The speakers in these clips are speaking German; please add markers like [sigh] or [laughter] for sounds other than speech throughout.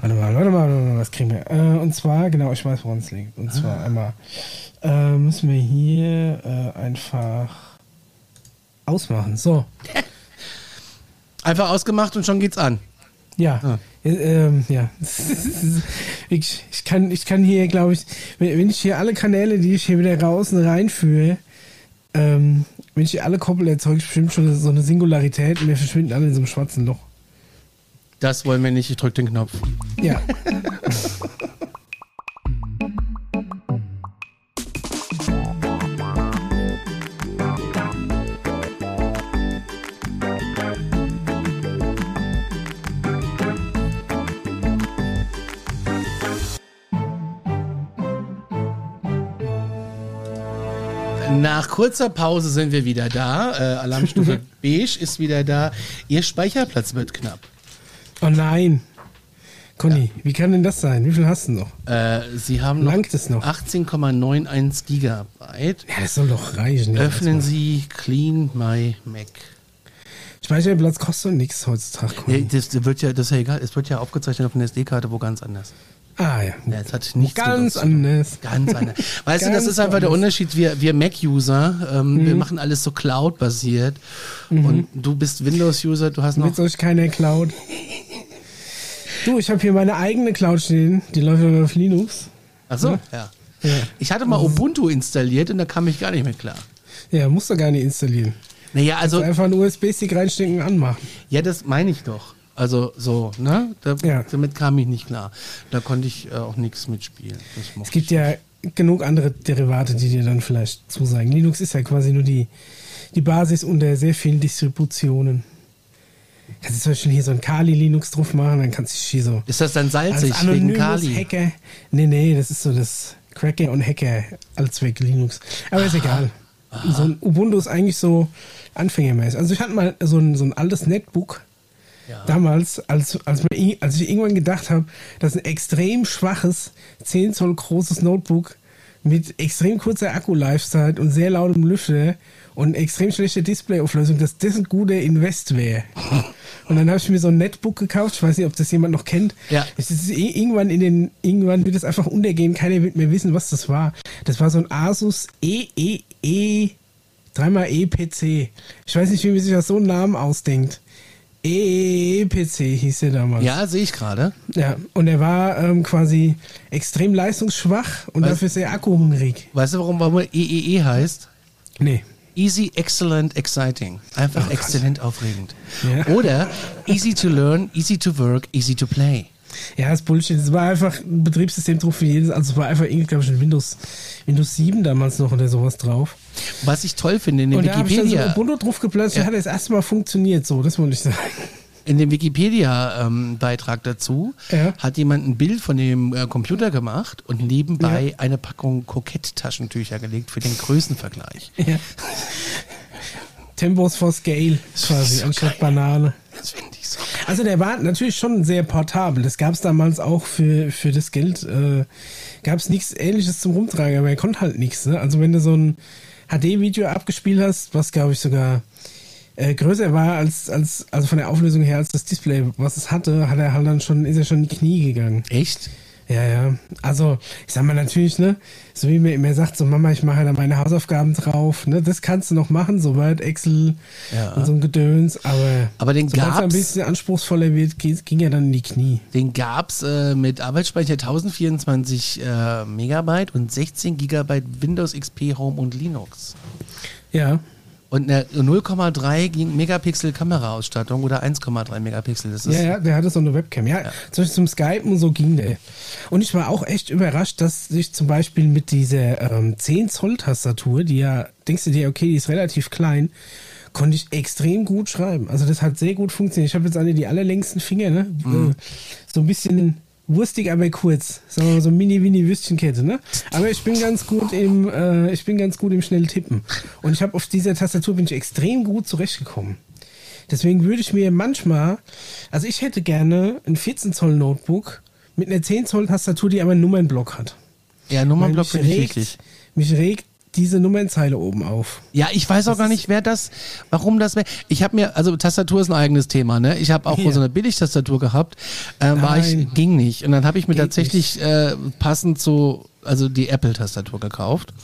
Warte mal, warte mal, warte mal, was kriegen wir? Äh, und zwar, genau, ich weiß, woran es liegt. Und zwar einmal äh, müssen wir hier äh, einfach ausmachen. So, [laughs] Einfach ausgemacht und schon geht's an. ja. Ah. Äh, ähm, ja. [laughs] ich, ich, kann, ich kann hier, glaube ich, wenn, wenn ich hier alle Kanäle, die ich hier wieder raus und reinführe, ähm, wenn ich hier alle koppel, erzeuge ich bestimmt schon so eine Singularität und wir verschwinden alle in so einem schwarzen Loch. Das wollen wir nicht. Ich drück den Knopf. Ja. Nach kurzer Pause sind wir wieder da. Äh, Alarmstufe [laughs] Beige ist wieder da. Ihr Speicherplatz wird knapp. Oh nein. Conny, wie kann denn das sein? Wie viel hast du noch? Äh, Sie haben noch Langt es noch? 18,91 Gigabyte. Ja, das soll doch reichen. Ja, Öffnen erstmal. Sie Clean My Mac. Speicherplatz kostet nichts heutzutage. Ja, das wird ja, das ist ja egal. Es wird ja aufgezeichnet auf einer SD-Karte, wo ganz anders. Ah ja. Ja, es hat nichts Ganz anders. Ganz anders. Weißt du, das Ganz ist einfach der anders. Unterschied. Wir, wir Mac-User, ähm, Mhm. wir machen alles so Cloud-basiert. Und du bist Windows-User, du hast noch. Mit euch keiner Cloud. Du, ich habe hier meine eigene Cloud stehen. Die läuft aber auf Linux. Achso, ja. Ja. Ich hatte mal Ubuntu installiert und da kam ich gar nicht mit klar. Ja, musst du gar nicht installieren. Naja, also, Also einfach einen USB-Stick reinstecken und anmachen. ja, das meine ich doch. Also so, ne? Da, Ja. Damit kam ich nicht klar. Da konnte ich äh, auch nichts mitspielen. Es gibt ja genug andere Derivate, die dir dann vielleicht zusagen. Linux ist ja quasi nur die, die Basis unter sehr vielen Distributionen. Kannst du zum Beispiel hier so ein Kali-Linux drauf machen, dann kannst du hier so Ist das dann als salzig wegen anonymes Kali? Hacker. Nee, nee, das ist so das Cracker und Hacker Allzweck Linux. Aber ist egal. So ein Ubuntu ist eigentlich so anfängermäßig. Also ich hatte mal so ein, so ein altes Netbook Ja. damals, als, als, man, als ich irgendwann gedacht habe, dass ein extrem schwaches 10 Zoll großes Notebook mit extrem kurzer Akku-Lifezeit und sehr lautem Lüfter und extrem schlechter Displayauflösung, dass das ein guter Invest wäre. Und dann habe ich mir so ein Netbook gekauft. Ich weiß nicht, ob das jemand noch kennt. Ja. Es ist irgendwann in den, irgendwann wird es einfach untergehen. Keiner wird mehr wissen, was das war. Das war so ein Asus E EEE, dreimal EPC. Ich weiß nicht, wie man sich das so einen Namen ausdenkt. EEPC hieß der damals. Ja, sehe ich gerade. Ja, und er war ähm, quasi extrem leistungsschwach und Weiß- dafür sehr akkuhungrig. Weißt du, warum, warum er EEE heißt? Nee. Easy, excellent, exciting. Einfach exzellent aufregend. Ja. Oder easy to learn, easy to work, easy to play. Ja, das ist Bullshit. Es war einfach ein Betriebssystem drauf für jedes. Also es war einfach irgendwie, glaube ich, ein Windows, Windows 7 damals noch oder sowas drauf. Was ich toll finde, in dem und da habe ich dann so Wikipedia, Ubuntu drauf geplatzt und Ja. hat das erste Mal funktioniert. So, das wollte ich sagen. in dem Wikipedia-Beitrag dazu, Ja. hat jemand ein Bild von dem äh, Computer gemacht und nebenbei eine Packung Kokett-Taschentücher gelegt für den Größenvergleich. Ja. Tempos for Scale quasi, So anstatt geil. Banane. Also der war natürlich schon sehr portabel. Das gab es damals auch für, für das Geld. Äh, gab es nichts ähnliches zum Rumtragen, aber er konnte halt nichts. Ne? Also wenn du so ein HD-Video abgespielt hast, was glaube ich sogar äh, größer war als, als, also von der Auflösung her als das Display, was es hatte, hat er halt dann schon, ist er schon in die Knie gegangen. Echt? Ja, ja. Also, ich sag mal natürlich, ne, so wie mir immer sagt, so Mama, ich mache da meine Hausaufgaben drauf, ne, das kannst du noch machen, so weit Excel Ja. und so ein Gedöns, aber, Aber den sobald es ein gab's- bisschen anspruchsvoller wird, ging, ging er dann in die Knie. Den gab es äh, mit Arbeitsspeicher 1024 äh, Megabyte und 16 Gigabyte Windows XP Home und Linux. Ja. Und eine 0,3 ging- Megapixel Kameraausstattung oder 1,3 Megapixel. Das ist Ja, ja, der hatte so eine Webcam. Ja, zum Beispiel zum Skypen und so ging der. Und ich war auch echt überrascht, dass ich zum Beispiel mit dieser ähm, 10 Zoll Tastatur, die ja, denkst du dir, okay, die ist relativ klein, konnte ich extrem gut schreiben. Also das hat sehr gut funktioniert. Ich habe jetzt alle die allerlängsten Finger, ne? Äh, So ein bisschen wurstig, aber kurz. So, so Mini-Mini-Würstchenkette, ne? Aber ich bin ganz gut im, äh, ich bin ganz gut im schnell tippen. Und ich habe auf dieser Tastatur bin ich extrem gut zurechtgekommen. Deswegen würde ich mir manchmal, also ich hätte gerne ein 14 Zoll Notebook mit einer 10 Zoll Tastatur, die aber einen Nummernblock hat. ja Nummernblock finde ich wirklich. mich regt diese Nummernzeile oben auf. Ja, ich weiß auch Das gar nicht, wer das, warum das, wär- ich habe mir, also Tastatur ist ein eigenes Thema, ne? Ich habe auch Ja. so eine Billigtastatur gehabt, äh, war ich, ging nicht. Und dann habe ich mir Geht tatsächlich äh, passend zu, also die Apple-Tastatur gekauft.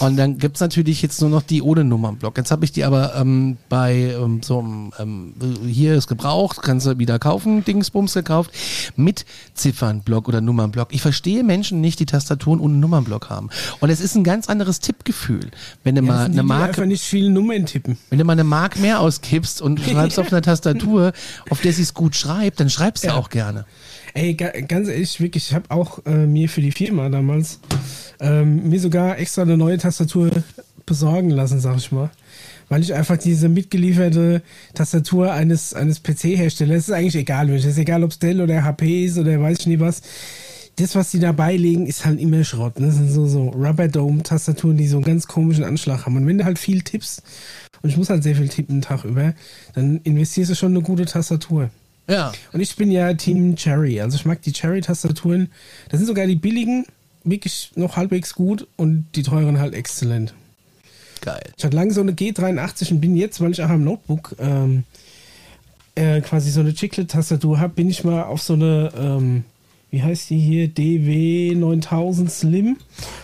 Und dann gibt's natürlich jetzt nur noch die ohne Nummernblock. Jetzt habe ich die aber ähm, bei ähm, so ähm, hier ist gebraucht, kannst du wieder kaufen, Dingsbums gekauft, mit Ziffernblock oder Nummernblock. Ich verstehe Menschen nicht, die Tastaturen ohne Nummernblock haben. Und es ist ein ganz anderes Tippgefühl, wenn du Ja, mal eine die Marke einfach nicht viele Nummern tippen. wenn du mal eine Mark mehr ausgibst und [laughs] schreibst auf einer Tastatur, auf der sie es gut schreibt, dann schreibst du Ja. auch gerne. Ey, ga, ganz ehrlich, wirklich, ich habe auch äh, mir für die Firma damals ähm, mir sogar extra eine neue Tastatur besorgen lassen, sag ich mal. Weil ich einfach diese mitgelieferte Tastatur eines, eines PC-Herstellers, ist eigentlich egal, welches, ist egal ob es Dell oder HP ist oder weiß ich nie was. Das, was die da beilegen, ist halt immer Schrott. Ne? Das sind so, so Rubber Dome-Tastaturen, die so einen ganz komischen Anschlag haben. Und wenn du halt viel tippst, und ich muss halt sehr viel tippen den Tag über, dann investierst du schon eine gute Tastatur. Ja. Und ich bin ja Team Cherry. Also ich mag die Cherry-Tastaturen. Das sind sogar die billigen, wirklich noch halbwegs gut und die teuren halt exzellent. Geil. Ich hatte lange so eine G83 und bin jetzt, weil ich auch am Notebook ähm, äh, quasi so eine Chiclet-Tastatur habe, bin ich mal auf so eine, ähm, wie heißt die hier, DW 9000 Slim.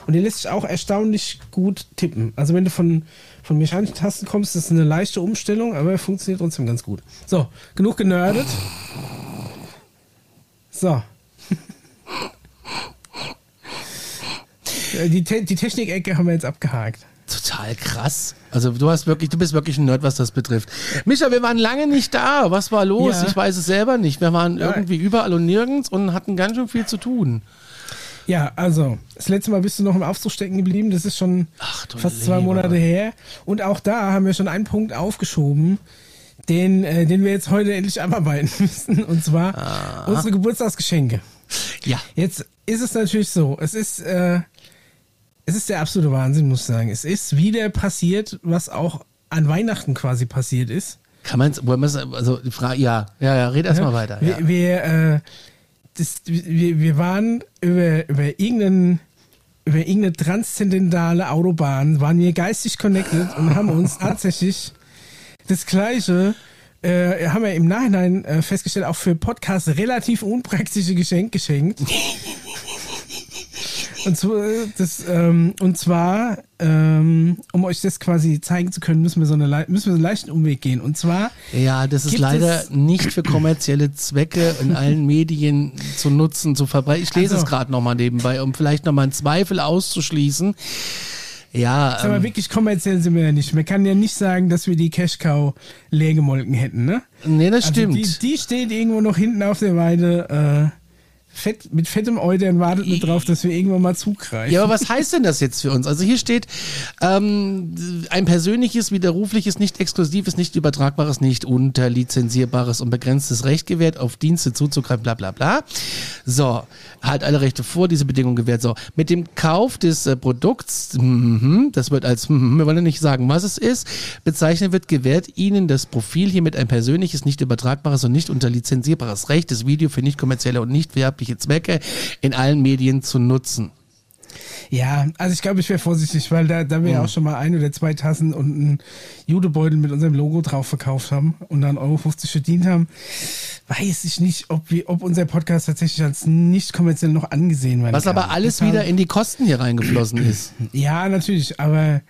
Und die lässt sich auch erstaunlich gut tippen. Also wenn du von, von mechanischen Tasten kommst, das ist eine leichte Umstellung, aber funktioniert trotzdem ganz gut. So, genug genördet. So. [laughs] Die, Te die Technik-Ecke haben wir jetzt abgehakt. Total krass. Also du hast wirklich, du bist wirklich ein Nerd, was das betrifft. Micha, wir waren lange nicht da. Was war los? Ja. Ich weiß es selber nicht. Wir waren irgendwie überall und nirgends und hatten ganz schön viel zu tun. Ja, also, das letzte Mal bist du noch im Aufzug stecken geblieben. Das ist schon Ach, fast zwei lieber. Monate her. Und auch da haben wir schon einen Punkt aufgeschoben, den, äh, den wir jetzt heute endlich abarbeiten [laughs] müssen. Und zwar unsere Geburtstagsgeschenke. Ja. Jetzt ist es natürlich so, es ist, äh, es ist der absolute Wahnsinn, muss ich sagen. Es ist wieder passiert, was auch an Weihnachten quasi passiert ist. Kann man es, wollen wir es, also die Frage, ja, ja, ja, red erst mal weiter. Ja. Wir, wir, äh, das, wir, wir waren über, über irgendeinen über irgendeine transzendentale Autobahn waren wir geistig connected und haben uns [laughs] tatsächlich das gleiche äh, haben wir im Nachhinein äh, festgestellt, auch für Podcasts relativ unpraktische Geschenk geschenkt. [laughs] Und, so, äh, das, ähm, und zwar, ähm, um euch das quasi zeigen zu können, müssen wir so, eine, müssen wir so einen leichten Umweg gehen. Und zwar Ja, das ist leider nicht für kommerzielle Zwecke in allen [laughs] Medien zu nutzen, zu verbreiten. Ich lese Also- es gerade nochmal nebenbei, um vielleicht nochmal einen Zweifel auszuschließen. Ja, Aber ähm, wirklich kommerziell sind wir ja nicht. Man kann ja nicht sagen, dass wir die Cash Cow leer gemolken hätten, ne? nee, das Also stimmt. Die, die steht irgendwo noch hinten auf der Weide, äh, fett, mit fettem Euter und wartet nur drauf, dass wir irgendwann mal zugreifen. Ja, aber was heißt denn das jetzt für uns? Also hier steht ähm, ein persönliches, widerrufliches, nicht exklusives, nicht übertragbares, nicht unterlizenzierbares und begrenztes Recht gewährt, auf Dienste zuzugreifen, bla bla bla. So, halt alle Rechte vor, diese Bedingung gewährt. So, mit dem Kauf des äh, Produkts, mhm, das wird als, mhm, wir wollen ja nicht sagen, was es ist, bezeichnet wird, gewährt Ihnen das Profil hiermit ein persönliches, nicht übertragbares und nicht unterlizenzierbares Recht, das Video für nicht kommerzielle und nicht werbliche Zwecke in allen Medien zu nutzen. Ja, also ich glaube, ich wäre vorsichtig, weil da, da wir ja auch schon mal ein oder zwei Tassen und einen Judebeutel mit unserem Logo drauf verkauft haben und dann Euro 50 verdient haben, weiß ich nicht, ob, wir, ob unser Podcast tatsächlich als nicht kommerziell noch angesehen werden Was kann. aber alles Deshalb- wieder in die Kosten hier reingeflossen ist. Ja, natürlich, aber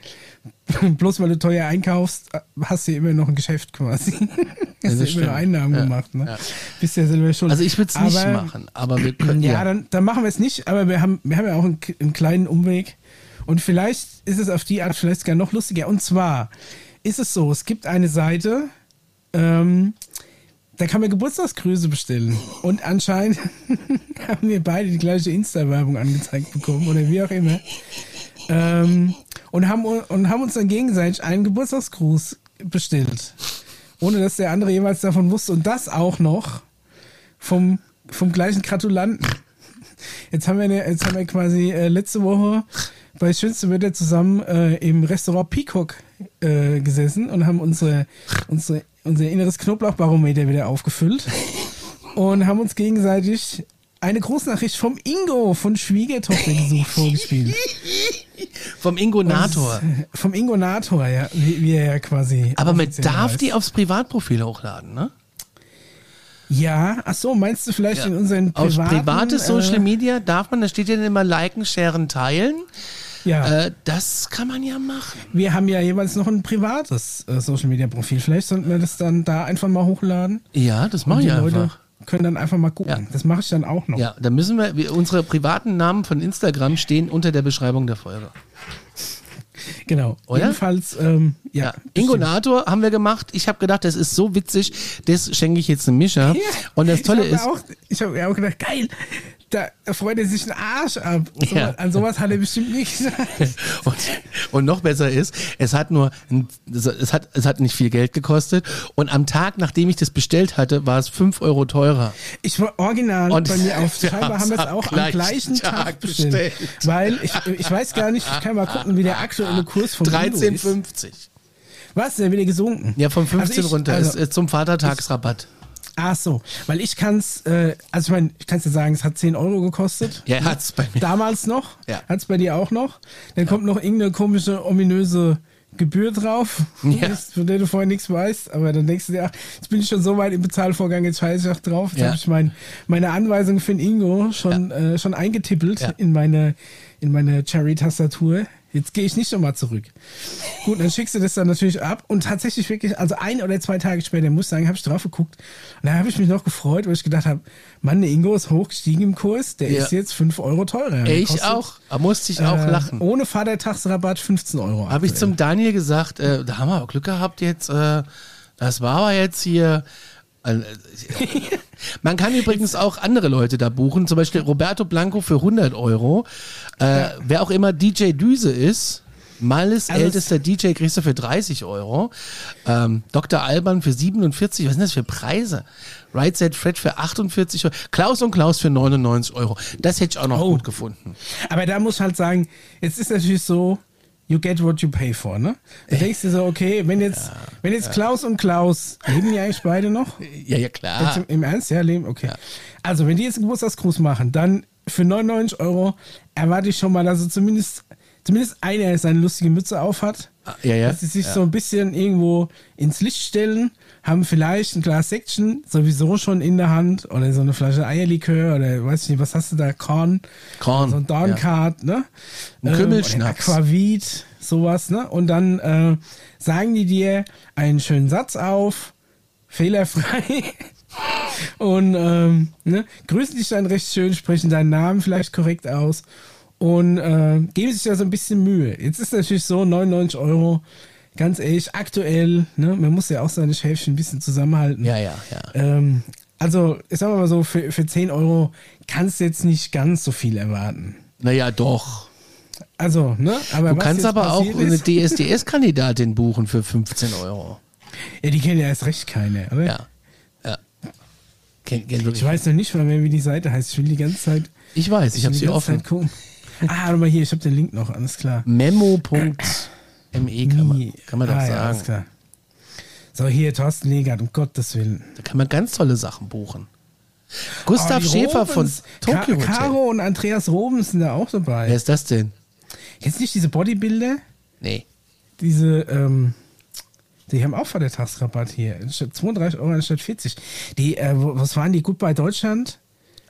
[laughs] bloß weil du teuer einkaufst, hast du ja immer noch ein Geschäft quasi. [laughs] hast du immer noch Einnahmen Ja, gemacht, ne? ja. Bist ja selber schon. Also ich würde es nicht machen, aber wir können [clears throat] Ja, ja. Dann, dann machen wir es nicht, aber wir haben, wir haben ja auch einen, einen kleinen Umweg. Und vielleicht ist es auf die Art vielleicht sogar noch lustiger. Und zwar ist es so, es gibt eine Seite, ähm, da kann man Geburtstagsgrüße bestellen. Und anscheinend [laughs] haben wir beide die gleiche Insta-Werbung angezeigt bekommen oder wie auch immer. Ähm, und, haben, und haben uns dann gegenseitig einen Geburtstagsgruß bestellt. Ohne dass der andere jemals davon wusste. Und das auch noch vom, vom gleichen Gratulanten. Jetzt haben wir, eine, jetzt haben wir quasi äh, letzte Woche bei schönstem Wetter zusammen äh, im Restaurant Peacock äh, gesessen und haben unsere, unsere, unser inneres Knoblauchbarometer wieder aufgefüllt und haben uns gegenseitig eine Großnachricht vom Ingo von Schwiegertochter gesucht [laughs] vorgespielt. Vom Ingonator. Vom Ingonator, ja, wie, wie er ja quasi. Aber man darf heißt. die aufs Privatprofil hochladen, ne? Ja, ach so, meinst du vielleicht in unseren privaten... private Social äh, Media darf man, da steht ja immer liken, sharen, teilen. Ja, Äh, das kann man ja machen. wir haben ja jeweils noch ein privates äh, Social Media Profil. Vielleicht sollten wir das dann da einfach mal hochladen. Ja, das mache ich Leute einfach. Können dann einfach mal gucken. Ja. Das mache ich dann auch noch. Ja, da müssen wir, wir, unsere privaten Namen von Instagram stehen unter der Beschreibung der Folge. [laughs] Genau. Oder? Jedenfalls, ähm, ja. Ja. Ingonator haben wir gemacht. Ich habe gedacht, das ist so witzig, das schenke ich jetzt einem Mischer. Ja. Und das Tolle ich ist, Auch, ich habe mir auch gedacht, geil, da freut er sich einen Arsch ab. So, Ja. An sowas hat er bestimmt nicht [laughs] gesagt. und, und noch besser ist, es hat nur, es hat, es hat nicht viel Geld gekostet. Und am Tag, nachdem ich das bestellt hatte, war es fünf Euro teurer. Ich war original Und bei mir [laughs] auf wir Schreiber haben wir es auch am gleichen Tag, Tag bestellt. bestellt. Weil ich, ich weiß gar nicht, ich kann mal gucken, wie der aktuelle Kurs von Ingo ist. 13,50. Was? Der wieder gesunken? Ja, von 15 Also ich- runter. also- ist, ist zum Vatertagsrabatt. Ach so, weil ich kann's, äh, also ich meine, ich kann's dir sagen, es hat 10 Euro gekostet. Ja, hat's bei mir. Damals noch. Ja. Hat's bei dir auch noch. Dann kommt noch irgendeine komische, ominöse Gebühr drauf, Ja. [laughs] von der du vorher nichts weißt. Aber dann denkst du dir, ach, jetzt bin ich schon so weit im Bezahlvorgang, jetzt scheiße ich auch drauf. Jetzt Ja. habe ich mein, meine Anweisung für den Ingo schon, äh, schon eingetippelt Ja. in meine, in meine Cherry-Tastatur. Jetzt gehe ich nicht nochmal zurück. Gut, dann schickst du das dann natürlich ab und tatsächlich wirklich, also ein oder zwei Tage später, muss ich sagen, habe ich drauf geguckt und da habe ich mich noch gefreut, weil ich gedacht habe, Mann, der Ingo ist hochgestiegen im Kurs, der Ja. ist jetzt 5 Euro teurer. Ich kostet, auch. Da musste ich auch äh, lachen. Ohne Vatertagsrabatt 15 Euro. Habe ich zum Daniel gesagt, äh, da haben wir auch Glück gehabt jetzt. Äh, das war aber jetzt hier. Äh, [laughs] Man kann übrigens auch andere Leute da buchen, zum Beispiel Roberto Blanco für 100 Euro. Äh, Wer auch immer DJ Düse ist, Malles Also es- ältester DJ kriegst du für 30 Euro. Ähm, Dr. Alban für 47, was sind das für Preise? Right Set Fred für 48 Euro. Klaus und Klaus für 99 Euro. Das hätte ich auch noch Oh. gut gefunden. Aber da muss ich halt sagen, jetzt ist natürlich so, you get what you pay for, ne? Du denkst dir so, okay, wenn jetzt, wenn jetzt Klaus und Klaus, leben die eigentlich beide noch? Ja, ja, klar. Im, Im Ernst? Ja, leben? Okay. Also, wenn die jetzt einen Geburtstagsgruß machen, dann für 99 Euro erwarte ich schon mal, dass sie zumindest, zumindest einer seine lustige Mütze aufhat. Ja, ja. Dass sie sich so ein bisschen irgendwo ins Licht stellen, haben vielleicht ein Glas Section sowieso schon in der Hand oder so eine Flasche Eierlikör oder weiß ich nicht, was hast du da? Korn? Korn, So ein Dorncard, ne? Ein Kümmelschnaps. oder Aquavit, sowas, ne? Und dann äh, sagen die dir einen schönen Satz auf, fehlerfrei. [laughs] Und ähm, ne, grüßen dich dann recht schön, sprechen deinen Namen vielleicht korrekt aus und äh, geben sich da so ein bisschen Mühe. Jetzt ist natürlich so, 99 Euro, ganz ehrlich, aktuell, ne, man muss ja auch seine Schäfchen ein bisschen zusammenhalten. Ja, ja, ja. Ähm, also, ich sag mal so, für, für 10 Euro kannst du jetzt nicht ganz so viel erwarten. Naja, doch. Also, ne? Aber Du kannst aber auch passiert eine ist- DSDS-Kandidatin buchen für 15 Euro. Ja, die kennen ja erst recht keine, oder? Ja. Ja. Kennt wirklich. Ich weiß noch nicht mal mehr, wie die Seite heißt. Ich will die ganze Zeit, Ich weiß, ich will habe sie offen. Zeit gucken. Ah, warte mal hier, ich habe den Link noch, alles klar. [clears throat] Memo.me kann man, kann man doch ah, Ja, alles sagen. klar. So, hier, Thorsten Legert, um Gottes Willen. Da kann man ganz tolle Sachen buchen. Oh, Gustav die Schäfer von Robens, Tokyo Ka Hotel. Caro und Andreas Robens sind da auch dabei. Wer ist das denn? Jetzt nicht diese Bodybuilder, Nee. diese, ähm, die haben auch Vatertagsrabatt hier. Anstatt 32 Euro anstatt 40. Die, äh, was waren die? Goodbye Deutschland?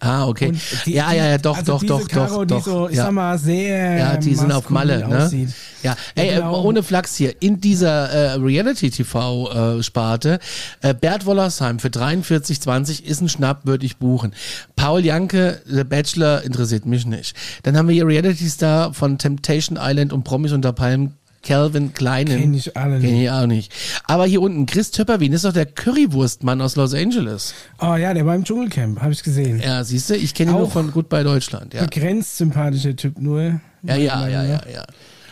Ah, okay. Die- ja, ja, ja, doch, also doch, diese doch, Caro, doch, die so, ich ja. sag mal, sehr Ja, die sind auf Malle, ne? aussieht. Ja, ey, äh, genau. ohne Flachs hier, in dieser äh, Reality-TV-Sparte, äh, Bert Wollersheim für 43,20 ist ein Schnapp, würde ich buchen. Paul Janke, der Bachelor, interessiert mich nicht. Dann haben wir hier Reality-Star von Temptation Island und Promis unter Palmen, Calvin Kleinen. Kenn ich alle Kenn nicht. ich auch nicht. Aber hier unten, Chris Töpperwien ist doch der Currywurstmann aus Los Angeles. Oh ja, der war im Dschungelcamp, habe ich gesehen. Ja, siehst du, ich kenne ihn nur Auch. von Goodbye Deutschland. Ja, Begrenzt sympathischer Typ nur. ja, ja, ja, ja. ja.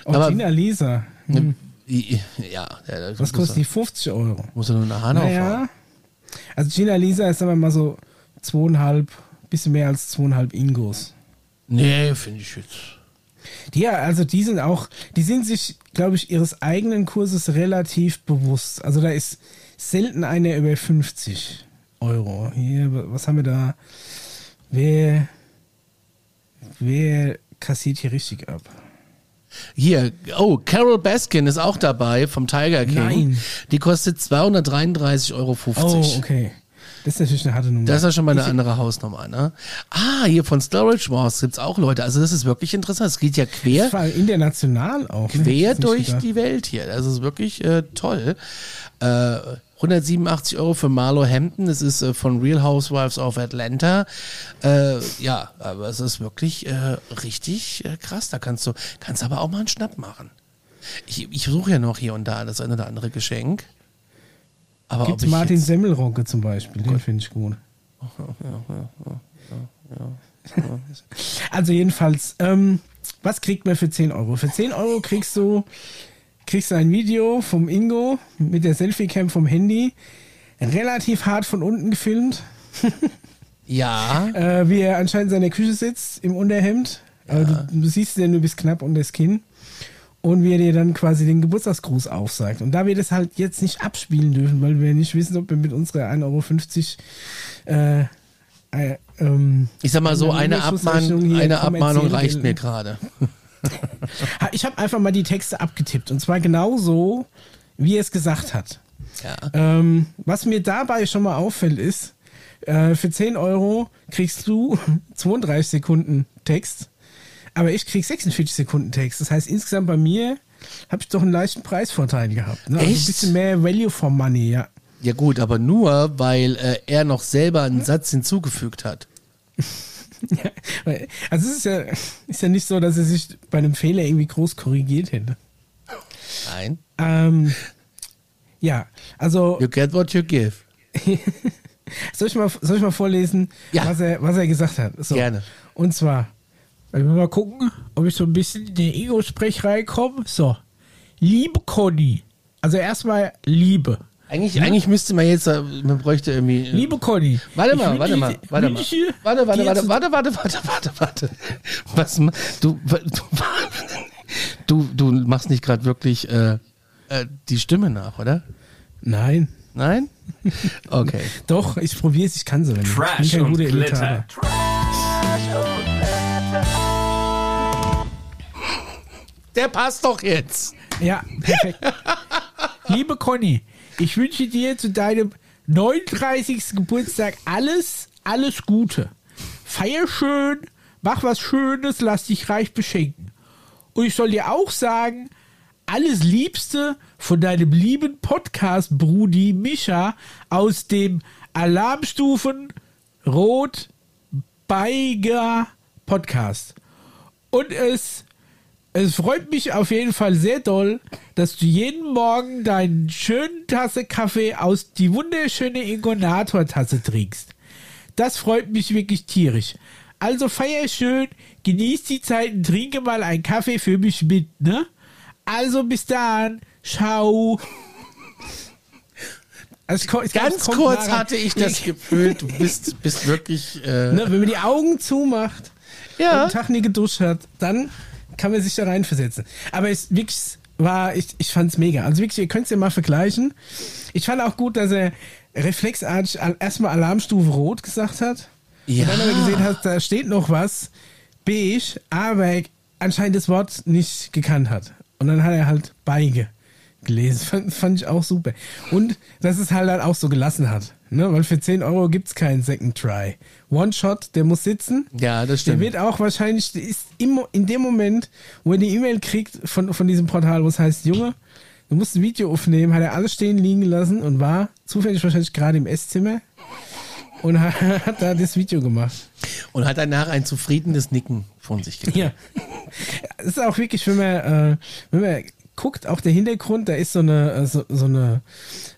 Und Aber- Tina Lisa. Hm. I- Ja, ja Was kostet die? 50 Euro. Muss er nur nach Hanau fahren. Naja. Also Gina Lisa ist aber mal so zweieinhalb, bisschen mehr als zweieinhalb Ingos. Nee, finde ich jetzt. Ja, also die sind auch, die sind sich, glaube ich, ihres eigenen Kurses relativ bewusst. Also da ist selten einer über 50 Euro. Hier, was haben wir da? Wer, wer kassiert hier richtig ab? Hier, oh, Carol Baskin ist auch dabei vom Tiger King. Nein. Die kostet 233,50 Euro. Oh, okay. Das ist natürlich eine harte Nummer. Das ist ja schon mal eine andere Hausnummer, ne? Ah, hier von Storage Wars gibt's auch Leute. Also das ist wirklich interessant. Es geht ja quer, Vor allem international auch. ne? quer ich nicht durch gedacht. die Welt hier. Das ist wirklich äh, toll. Äh, 187 Euro für Marlo Hampton. Das ist äh, von Real Housewives of Atlanta. Äh, ja, aber es ist wirklich äh, richtig äh, krass. Da kannst du, kannst aber auch mal einen Schnapp machen. Ich, ich suche ja noch hier und da das eine oder andere Geschenk. Aber Gibt's Martin jetzt, Semmelrocke zum Beispiel, den finde ich gut. [laughs] Also jedenfalls, ähm, was kriegt man für 10 Euro? Für 10 Euro kriegst du, kriegst du ein Video vom Ingo mit der Selfie-Cam vom Handy, relativ hart von unten gefilmt, [laughs] ja, äh, wie er anscheinend in seiner Küche sitzt, im Unterhemd. Äh, du, du siehst ja nur bis knapp unter das Kinn. Und wie er dir dann quasi den Geburtstagsgruß aufsagt. Und da wir das halt jetzt nicht abspielen dürfen, weil wir nicht wissen, ob wir mit unserer 1,50 Euro äh, äh, ähm, ich sag mal so, eine, Abmahn, eine Abmahnung reicht mir gerade. Ich habe einfach mal die Texte abgetippt. Und zwar genau so, wie er es gesagt hat. Ja. Ähm, was mir dabei schon mal auffällt, ist, äh, für 10 Euro kriegst du [laughs] 32 Sekunden Text, aber ich krieg 46 Sekunden Text. Das heißt, insgesamt bei mir habe ich doch einen leichten Preisvorteil gehabt. Ne? Also ein bisschen mehr Value for Money, ja. Ja gut, aber nur, weil äh, er noch selber einen Satz hinzugefügt hat. [laughs] Ja, weil- Also es ist ja, ist ja nicht so, dass er sich bei einem Fehler irgendwie groß korrigiert hätte. Nein. Ähm, ja, also You get what you give. [laughs] soll ich mal, soll ich mal vorlesen, Ja. was, er, was er gesagt hat? So. Gerne. Und zwar, wollen wir mal gucken, ob ich so ein bisschen in den Ego-Sprech reinkomme. So, liebe Conny, also erstmal Liebe. Eigentlich, eigentlich müsste man jetzt, äh, man bräuchte irgendwie. äh, Liebe Conny. Warte ich mal, warte mal, warte mal. Warte, warte, warte, warte, warte, warte, warte, warte. Was, du, du, du machst nicht gerade wirklich äh, äh, die Stimme nach, oder? Nein, Nein? Okay. [laughs] doch, ich probiere es, ich kann so. Ich bin Trash kein und guter Glitter. Der passt doch jetzt. Ja, perfekt. [laughs] Liebe Conny, ich wünsche dir zu deinem 39. Geburtstag alles, alles Gute. Feier schön, mach was Schönes, lass dich reich beschenken. Und ich soll dir auch sagen, alles Liebste von deinem lieben Podcast-Brudi Mischa aus dem Alarmstufen Rot Beiger Podcast. Und es es freut mich auf jeden Fall sehr doll, dass du jeden Morgen deinen schönen Tasse Kaffee aus die wunderschöne Ingonator-Tasse trinkst. Das freut mich wirklich tierisch. Also feier schön, genieß die Zeit und trinke mal einen Kaffee für mich mit, ne? Also bis dann. Ciao. Also, es ko- ich glaub, es Ganz kommt kurz daran- hatte ich das Gefühl, du bist, bist wirklich. Äh, Ne, wenn man die Augen zumacht und ja. einen Tag nie geduscht hat, dann kann man sich da reinversetzen. Aber es wirklich war, ich, ich fand's mega. Also wirklich, ihr könnt's ja mal vergleichen. Ich fand auch gut, dass er reflexartig al- erstmal Alarmstufe Rot gesagt hat. Ja. Und dann aber gesehen hat, da steht noch was, beige, aber er anscheinend das Wort nicht gekannt hat. Und dann hat er halt Beige gelesen. [laughs] Fand, fand ich auch super. Und dass es halt, halt auch so gelassen hat. Ne? Weil für 10 Euro gibt's keinen Second Try. One-Shot, der muss sitzen. Ja, das Der stimmt. wird auch wahrscheinlich, der ist immer in dem Moment, wo er die E-Mail kriegt von, von diesem Portal, wo es heißt, Junge, du musst ein Video aufnehmen, hat er alles stehen liegen gelassen und war zufällig wahrscheinlich gerade im Esszimmer und [laughs] hat, da das Video gemacht. Und hat danach ein zufriedenes Nicken von sich gegeben. Ja. [laughs] Es ist auch wirklich, wenn man, äh, wenn man guckt, auch der Hintergrund, da ist so eine, äh, so, so eine,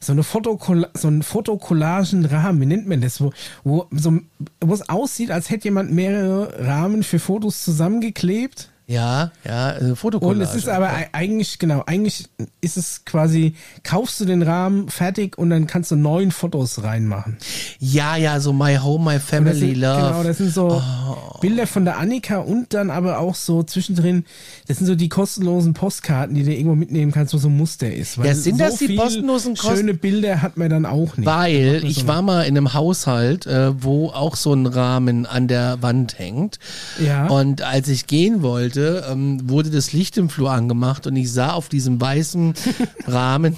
so eine Fotokolla so ein Fotokollagenrahmen, wie nennt man das, wo, wo, so, wo es aussieht, als hätte jemand mehrere Rahmen für Fotos zusammengeklebt. Ja, ja, äh, Fotokollage. Und es ist aber ei- eigentlich, genau, eigentlich ist es quasi, kaufst du den Rahmen fertig und dann kannst du neun Fotos reinmachen. Ja, ja, so My Home, My Family, sind, Love. Genau, das sind so Oh. Bilder von der Annika und dann aber auch so zwischendrin, das sind so die kostenlosen Postkarten, die du irgendwo mitnehmen kannst, wo so ein Muster ist. Weil Ja, sind so das die kostenlosen Kost- Schöne Bilder hat man dann auch nicht. Weil so ich eine- war mal in einem Haushalt, äh, wo auch so ein Rahmen an der Wand hängt. Ja. Und als ich gehen wollte, wollte, ähm, wurde das Licht im Flur angemacht und ich sah auf diesem weißen [laughs] Rahmen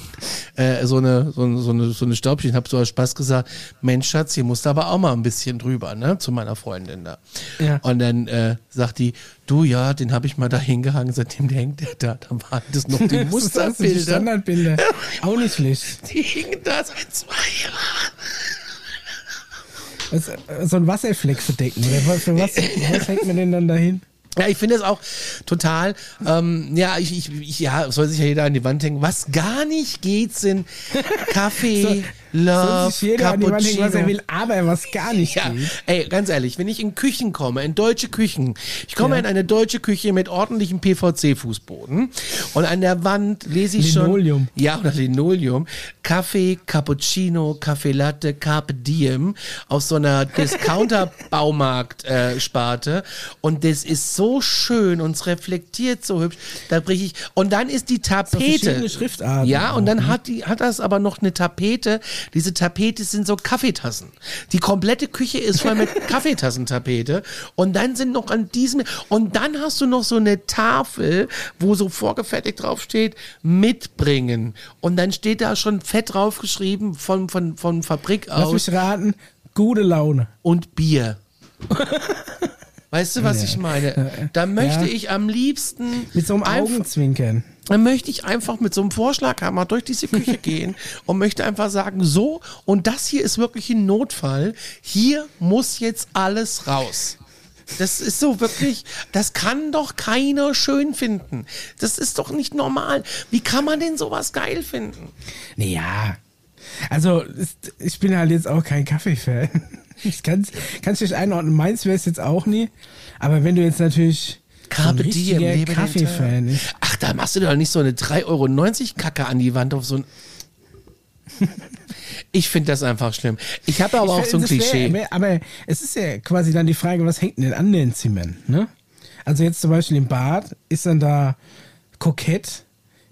äh, so eine so, eine- so eine so eine Staubchen. Ich habe so aus Spaß gesagt, Mensch Schatz, hier musst du aber auch mal ein bisschen drüber, ne, zu meiner Freundin da. Ja. Und dann äh, sagt die, du ja, den habe ich mal da hingehangen, seitdem hängt der da. Da waren das noch die [laughs] also die Musterbilder. Standardbilder. [laughs] Auch nicht schlecht. Die hingen da seit zwei Jahren. So ein Wasserfleck verdecken. Oder was, für was, was hängt man denn dann dahin? Ja, ich finde es auch total, ähm, ja, ich, ich, ich, ja, soll sich ja jeder an die Wand hängen. Was gar nicht geht, sind [laughs] Kaffee, Soll Love, die Wand hängen, was er Cappuccino. will, aber was gar nicht Ja, geht. ey, ganz ehrlich, wenn ich in Küchen komme, in deutsche Küchen, ich komme Ja. in eine deutsche Küche mit ordentlichem PVC-Fußboden und an der Wand lese ich Linoleum. schon, ja, oder Linoleum, Kaffee, Cappuccino, Kaffee Latte, Carpe Diem aus so einer [laughs] Discounter-Baumarkt-Sparte und das ist so schön und es reflektiert so hübsch, da brich ich, und dann ist die Tapete. verschiedene Schriftarten Ja, und dann ne? hat die, hat das aber noch eine Tapete. Diese Tapete sind so Kaffeetassen. Die komplette Küche ist voll mit [laughs] Kaffeetassentapete. Und dann sind noch an diesem, und dann hast du noch so eine Tafel, wo so vorgefertigt draufsteht, mitbringen. Und dann steht da schon fett draufgeschrieben von, von, von Fabrik Lass aus mich raten, gute Laune. und Bier. [laughs] Weißt du, was ich meine? Da möchte Ja. ich am liebsten Mit so einem Augenzwinkern. dann möchte ich einfach mit so einem Vorschlaghammer durch diese Küche [laughs] gehen und möchte einfach sagen, so, und das hier ist wirklich ein Notfall. Hier muss jetzt alles raus. Das ist so wirklich, das kann doch keiner schön finden. Das ist doch nicht normal. Wie kann man denn sowas geil finden? Naja. Also, ich bin halt jetzt auch kein Kaffee-Fan. Ich kann es nicht einordnen. Meins wäre es jetzt auch nie. Aber wenn du jetzt natürlich Carpe so Diem, Kaffee-Fan ist. Ach, da machst du doch nicht so eine 3,90 Euro Kacke an die Wand auf so ein. [laughs] Ich finde das einfach schlimm. Ich habe aber auch Ich so ein Klischee. wär- aber es ist ja quasi dann die Frage, was hängt denn an den Zimmern? Ne? Also jetzt zum Beispiel im Bad ist dann da kokett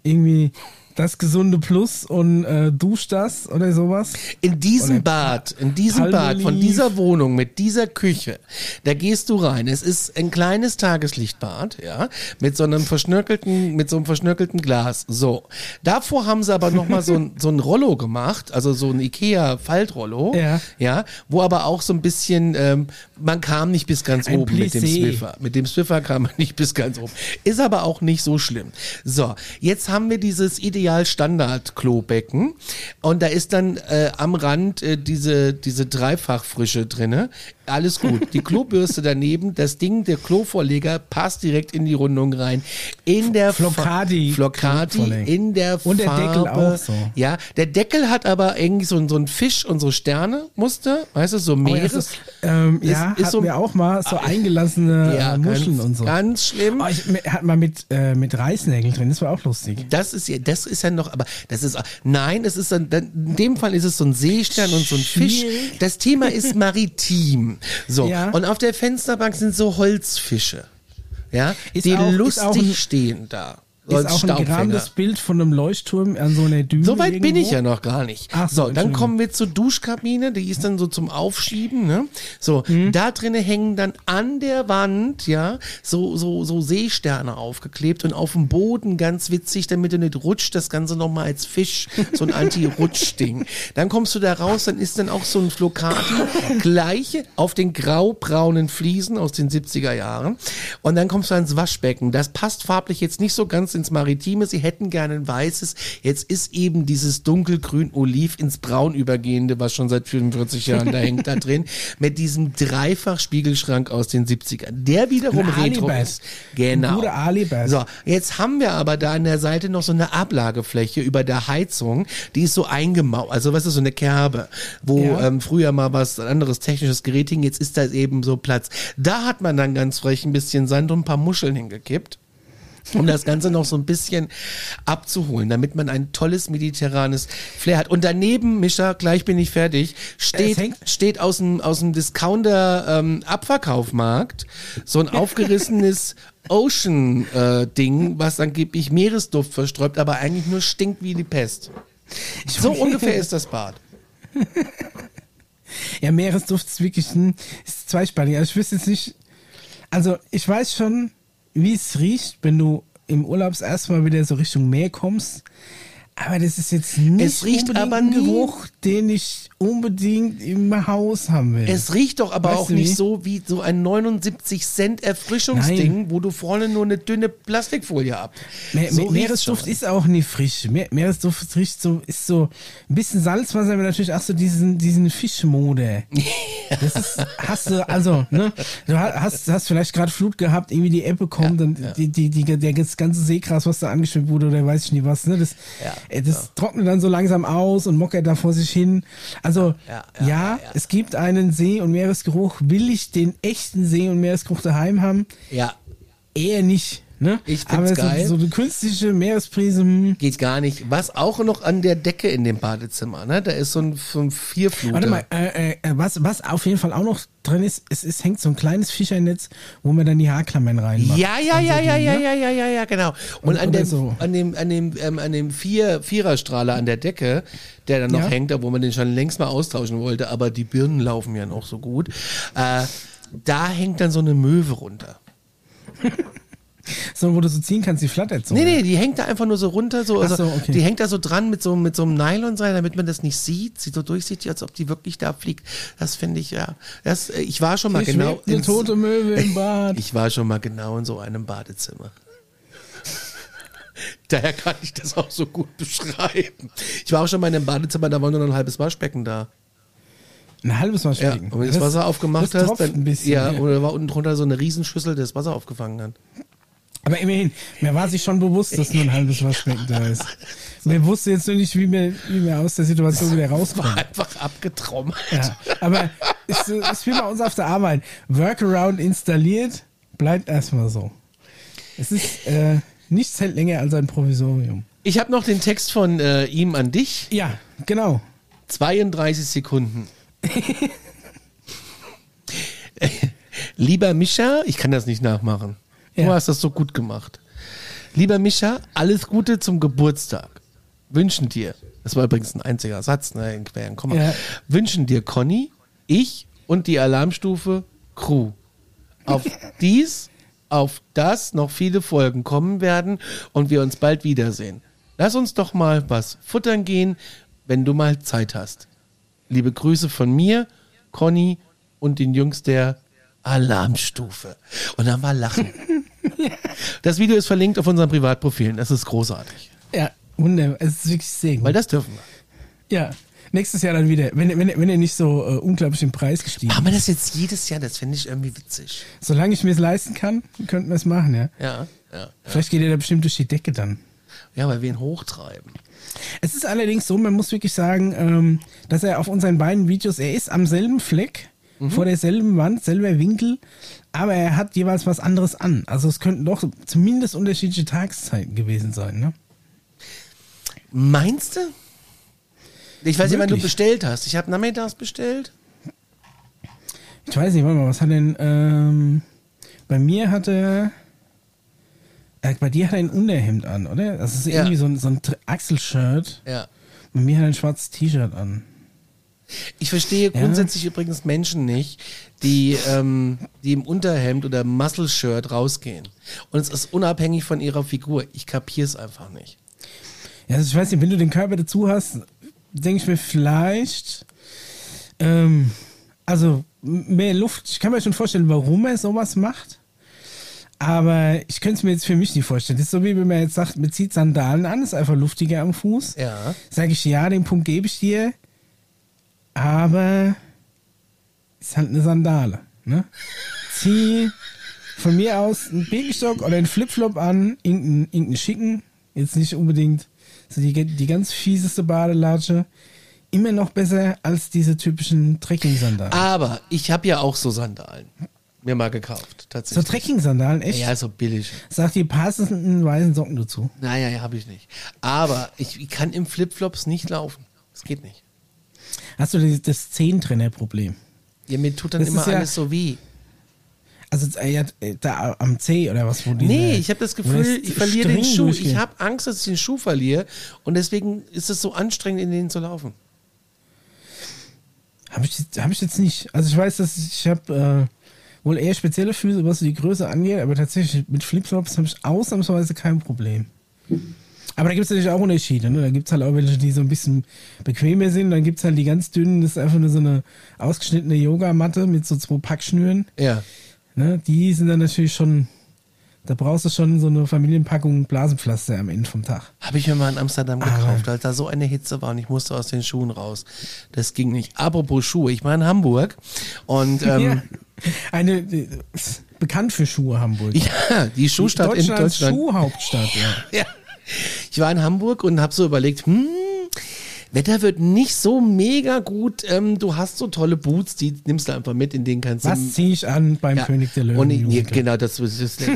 irgendwie das gesunde Plus und äh, duscht das oder sowas. In diesem Oder Bad, in diesem Bad von dieser Wohnung mit dieser Küche, da gehst du rein. Es ist ein kleines Tageslichtbad, ja, mit so einem verschnörkelten, mit so einem verschnörkelten Glas. So. Davor haben sie aber noch mal so ein, [laughs] so ein Rollo gemacht, also so ein Ikea Faltrollo, Ja. ja, wo aber auch so ein bisschen, ähm, man kam nicht bis ganz Ein oben mit dem Plissé. Swiffer. Mit dem Swiffer kam man nicht bis ganz oben. Ist aber auch nicht so schlimm. So, jetzt haben wir dieses ideal Standard-Klobecken und da ist dann äh, am Rand äh, diese, diese Dreifachfrische drinne. Alles gut. Die [laughs] Klobürste daneben, das Ding, der Klovorleger passt direkt in die Rundung rein. In der. Flocati, Klovorleger. in der Und der Farbe. Deckel auch so. Ja, der Deckel hat aber irgendwie so, ein- so ein Fisch und so Sterne-Muster, weißt du, so Meeres. Ähm, Ist- ja, ist hatten so- wir auch mal so eingelassene ja, äh, Muscheln ganz, und so. ganz schlimm. Oh, ich hat mal mit, äh, mit Reißnägeln drin, das war auch lustig. Das ist ja, das ist ja noch, aber das ist, nein, es ist dann, in dem Fall ist es so ein Seestern und so ein Fisch. Das Thema ist [laughs] maritim. So. Ja. Und auf der Fensterbank sind so Holzfische. Ja, Ist die auch- lustig ein- stehen da. Ist auch ein gerahmtes Bild von einem Leuchtturm an so einer Düne. So weit bin ich ja noch gar nicht. Ach so, dann kommen wir zur Duschkabine, die ist dann so zum Aufschieben, ne? So, Mhm. da drinnen hängen dann an der Wand, ja, so, so, so Seesterne aufgeklebt und auf dem Boden ganz witzig, damit du nicht rutscht, das Ganze nochmal als Fisch, so ein Anti-Rutsch-Ding. Dann kommst du da raus, dann ist dann auch so ein Flocati, gleiche auf den graubraunen Fliesen aus den 70er Jahren. Und dann kommst du ans Waschbecken. Das passt farblich jetzt nicht so ganz ins Maritime. Sie hätten gerne ein weißes. Jetzt ist eben dieses dunkelgrün-oliv ins Braun übergehende, was schon seit 45 Jahren da hängt, da drin, [laughs] mit diesem Dreifach-Spiegelschrank aus den 70ern. Der wiederum Ein retro Alibert. ist. Genau. Ein guter Alibert. So, jetzt haben wir aber da an der Seite noch so eine Ablagefläche über der Heizung, die ist so eingemauert, also was ist so eine Kerbe, wo Ja. ähm, früher mal was anderes technisches Gerät hing, jetzt ist da eben so Platz. Da hat man dann ganz frech ein bisschen Sand und ein paar Muscheln hingekippt. [laughs] Um das Ganze noch so ein bisschen abzuholen, damit man ein tolles mediterranes Flair hat. Und daneben, Mischa, gleich bin ich fertig, steht, steht aus dem, aus dem Discounter ähm, so ein [laughs] aufgerissenes Ocean-Ding, was angeblich Meeresduft versträubt, aber eigentlich nur stinkt wie die Pest. So ungefähr ist das Bad. [laughs] Ja, Meeresduft ist wirklich ein, ist zweispaltig. Also ich wüsste jetzt nicht, also ich weiß schon, wie es riecht, wenn du im Urlaubs erstmal wieder so Richtung Meer kommst. Aber das ist jetzt nicht Es riecht aber ein Geruch, den ich unbedingt im Haus haben will. Es riecht doch aber Weißt auch nicht wie? so wie so ein 79 Cent Erfrischungsding, wo du vorne nur eine dünne Plastikfolie ab. Me so Meeresduft ist auch nie frisch. Me Meeresduft riecht so, ist so ein bisschen Salzwasser, aber natürlich auch so diesen, diesen Fischmode. [laughs] Das ist, hast du, also, ne, du ha- hast, hast vielleicht gerade Flut gehabt, irgendwie die Ebbe kommt und die, die, die, der das ganze Seegras, was da angeschwemmt wurde oder weiß ich nicht was, ne, das, Ja, das trocknet dann so langsam aus und mockert da vor sich hin. Also, ja. es gibt einen See- und Meeresgeruch. Will ich den echten See- und Meeresgeruch daheim haben? Ja, Eher nicht. Ne? Ich finde es geil. So eine künstliche Meeresprise. Hm. Geht gar nicht. Was auch noch an der Decke in dem Badezimmer, ne? Da ist so ein, so ein Vierfluter. Warte mal, äh, äh, äh, was, was auf jeden Fall auch noch drin ist, es, es hängt so ein kleines Fischernetz, wo man dann die Haarklammern reinmacht. Ja, ja, ja, so ja, die, ja, ne? ja, ja, ja, ja, genau. Und, und an, dem, so. an dem, an dem, ähm, an dem Vier, Viererstrahler an der Decke, der dann noch ja. hängt, obwohl man den schon längst mal austauschen wollte, aber die Birnen laufen ja noch so gut. Äh, da hängt dann so eine Möwe runter. [laughs] [laughs] So, wo du so ziehen kannst, die flattert so. Nee, nee, die hängt da einfach nur so runter, so, also, so, okay. die hängt da so dran mit so, mit so einem Nylonseil, damit man das nicht sieht. Sieht so durchsichtig, als ob die wirklich da fliegt. Das finde ich, ja. Das, äh, ich war schon mal Hier genau. eine ins- tote Möwe im [laughs] Bad. Ich war schon mal genau in so einem Badezimmer. [laughs] Daher kann ich das auch so gut beschreiben. Ich war auch schon mal in einem Badezimmer, da war nur noch ein halbes Waschbecken da. Ein halbes Ja, Waschbecken. und wenn du das Wasser aufgemacht das hast, dann ein bisschen. ja, ja. oder war unten drunter so eine Riesenschüssel, die das Wasser aufgefangen hat. Aber immerhin, mir war sich schon bewusst, dass nur ein halbes Waschbecken da ist. Mir wusste jetzt nur nicht, wie mir, wie mir aus der Situation wieder War rauskommt. einfach abgetrommelt. Ja, aber ist, ist wie bei uns auf der Arbeit. Workaround installiert, bleibt erstmal so. Es ist, äh, nichts hält länger als ein Provisorium. Ich habe noch den Text von äh, ihm an dich. Ja, genau. 32 Sekunden. [laughs] Lieber Mischa, ich kann das nicht nachmachen. Du Ja. hast das so gut gemacht. Lieber Mischa, alles Gute zum Geburtstag. Wünschen dir, das war übrigens ein einziger Satz, ne, in queren Komma. Ja. Wünschen dir Conny, ich und die Alarmstufe Crew. Auf [laughs] dies, auf das noch viele Folgen kommen werden und wir uns bald wiedersehen. Lass uns doch mal was futtern gehen, wenn du mal Zeit hast. Liebe Grüße von mir, Conny und den Jungs der Alarmstufe. Und dann war Lachen. [laughs] [laughs] Das Video ist verlinkt auf unseren Privatprofilen. Das ist großartig. Ja, wunderbar. Es ist wirklich sehr gut. Weil das dürfen wir. ja, nächstes Jahr dann wieder. Wenn, wenn, wenn er nicht so äh, unglaublich im Preis gestiegen Machen wir das jetzt jedes Jahr? Das finde ich irgendwie witzig. Solange ich mir es leisten kann, könnten wir es machen, ja. Ja, ja. Vielleicht geht er da bestimmt durch die Decke dann. Ja, weil wir ihn hochtreiben. Es ist allerdings so, man muss wirklich sagen, ähm, dass er auf unseren beiden Videos, er ist am selben Fleck, vor derselben Wand, selber Winkel, aber er hat jeweils was anderes an. Also es könnten doch zumindest unterschiedliche Tageszeiten gewesen sein, ne? Meinst du? Ich weiß nicht, wann du bestellt hast. Ich habe nachmittags bestellt. Ich weiß nicht, warte mal, was hat denn, ähm, bei mir hatte, äh, bei dir hat er ein Unterhemd an, oder? Das ist Ja. irgendwie so ein, so ein Achselshirt. Ja. Bei mir hat er ein schwarzes T-Shirt an. Ich verstehe Ja. grundsätzlich übrigens Menschen nicht, die, ähm, die im Unterhemd oder Muscle-Shirt rausgehen. Und es ist unabhängig von ihrer Figur. Ich kapiere es einfach nicht. Ja, also ich weiß nicht, wenn du den Körper dazu hast, denke ich mir vielleicht, ähm, also mehr Luft. Ich kann mir schon vorstellen, warum er sowas macht. Aber ich könnte es mir jetzt für mich nicht vorstellen. Das ist so wie wenn man jetzt sagt, man zieht Sandalen an, ist einfach luftiger am Fuß. Ja. Sage ich ja, den Punkt gebe ich dir. Aber ist halt eine Sandale. Ne? Zieh von mir aus einen Birkenstock oder einen Flipflop an, irgendeinen, irgendeinen schicken. Jetzt nicht unbedingt so die, die ganz fieseste Badelatsche. Immer noch besser als diese typischen Trekking-Sandalen. Aber ich habe ja auch so Sandalen. Mir mal gekauft, so tatsächlich. Trekking-Sandalen, echt? ja, so billig. Sagt die passenden weißen Socken dazu. Naja, ja, habe ich nicht. Aber ich, ich kann im Flipflops nicht laufen. Das geht nicht. Hast du das, Zehntrenner-Problem? Ja, mir tut dann Das immer ja- alles so weh. Also äh, ja, äh, da am C oder was? Wo diese, Nee, ich habe das Gefühl, ich verliere den Schuh. Ich habe Angst, dass ich den Schuh verliere. Und deswegen ist es so anstrengend, in den zu laufen. Habe ich, hab ich jetzt nicht. Also ich weiß, dass ich, ich habe äh, wohl eher spezielle Füße, was die Größe angeht, aber tatsächlich mit Flipflops habe ich ausnahmsweise kein Problem. Aber da gibt es natürlich auch Unterschiede. Ne? Da gibt es halt auch welche, die so ein bisschen bequemer sind. Dann gibt es halt die ganz dünnen, das ist einfach nur so eine ausgeschnittene Yogamatte mit so zwei Packschnüren. Ja. Ne? Die sind dann natürlich schon, da brauchst du schon so eine Familienpackung Blasenpflaster am Ende vom Tag. Habe ich mir mal in Amsterdam gekauft, als da so eine Hitze war und ich musste aus den Schuhen raus. Das ging nicht. Apropos Schuhe, ich war in Hamburg und [laughs] ähm, ja. Eine, bekannt für Schuhe Hamburg. ja. die Schuhstadt in Deutschland. Schuhhauptstadt, ja. [laughs] Ja. Ich war in Hamburg und habe so überlegt, hm, Wetter wird nicht so mega gut. Ähm, du hast so tolle Boots, die nimmst du einfach mit, in denen kannst du. Was ziehe ich an beim Ja. König der Löwen? Und ich, Musical? genau, das ist das. Ja.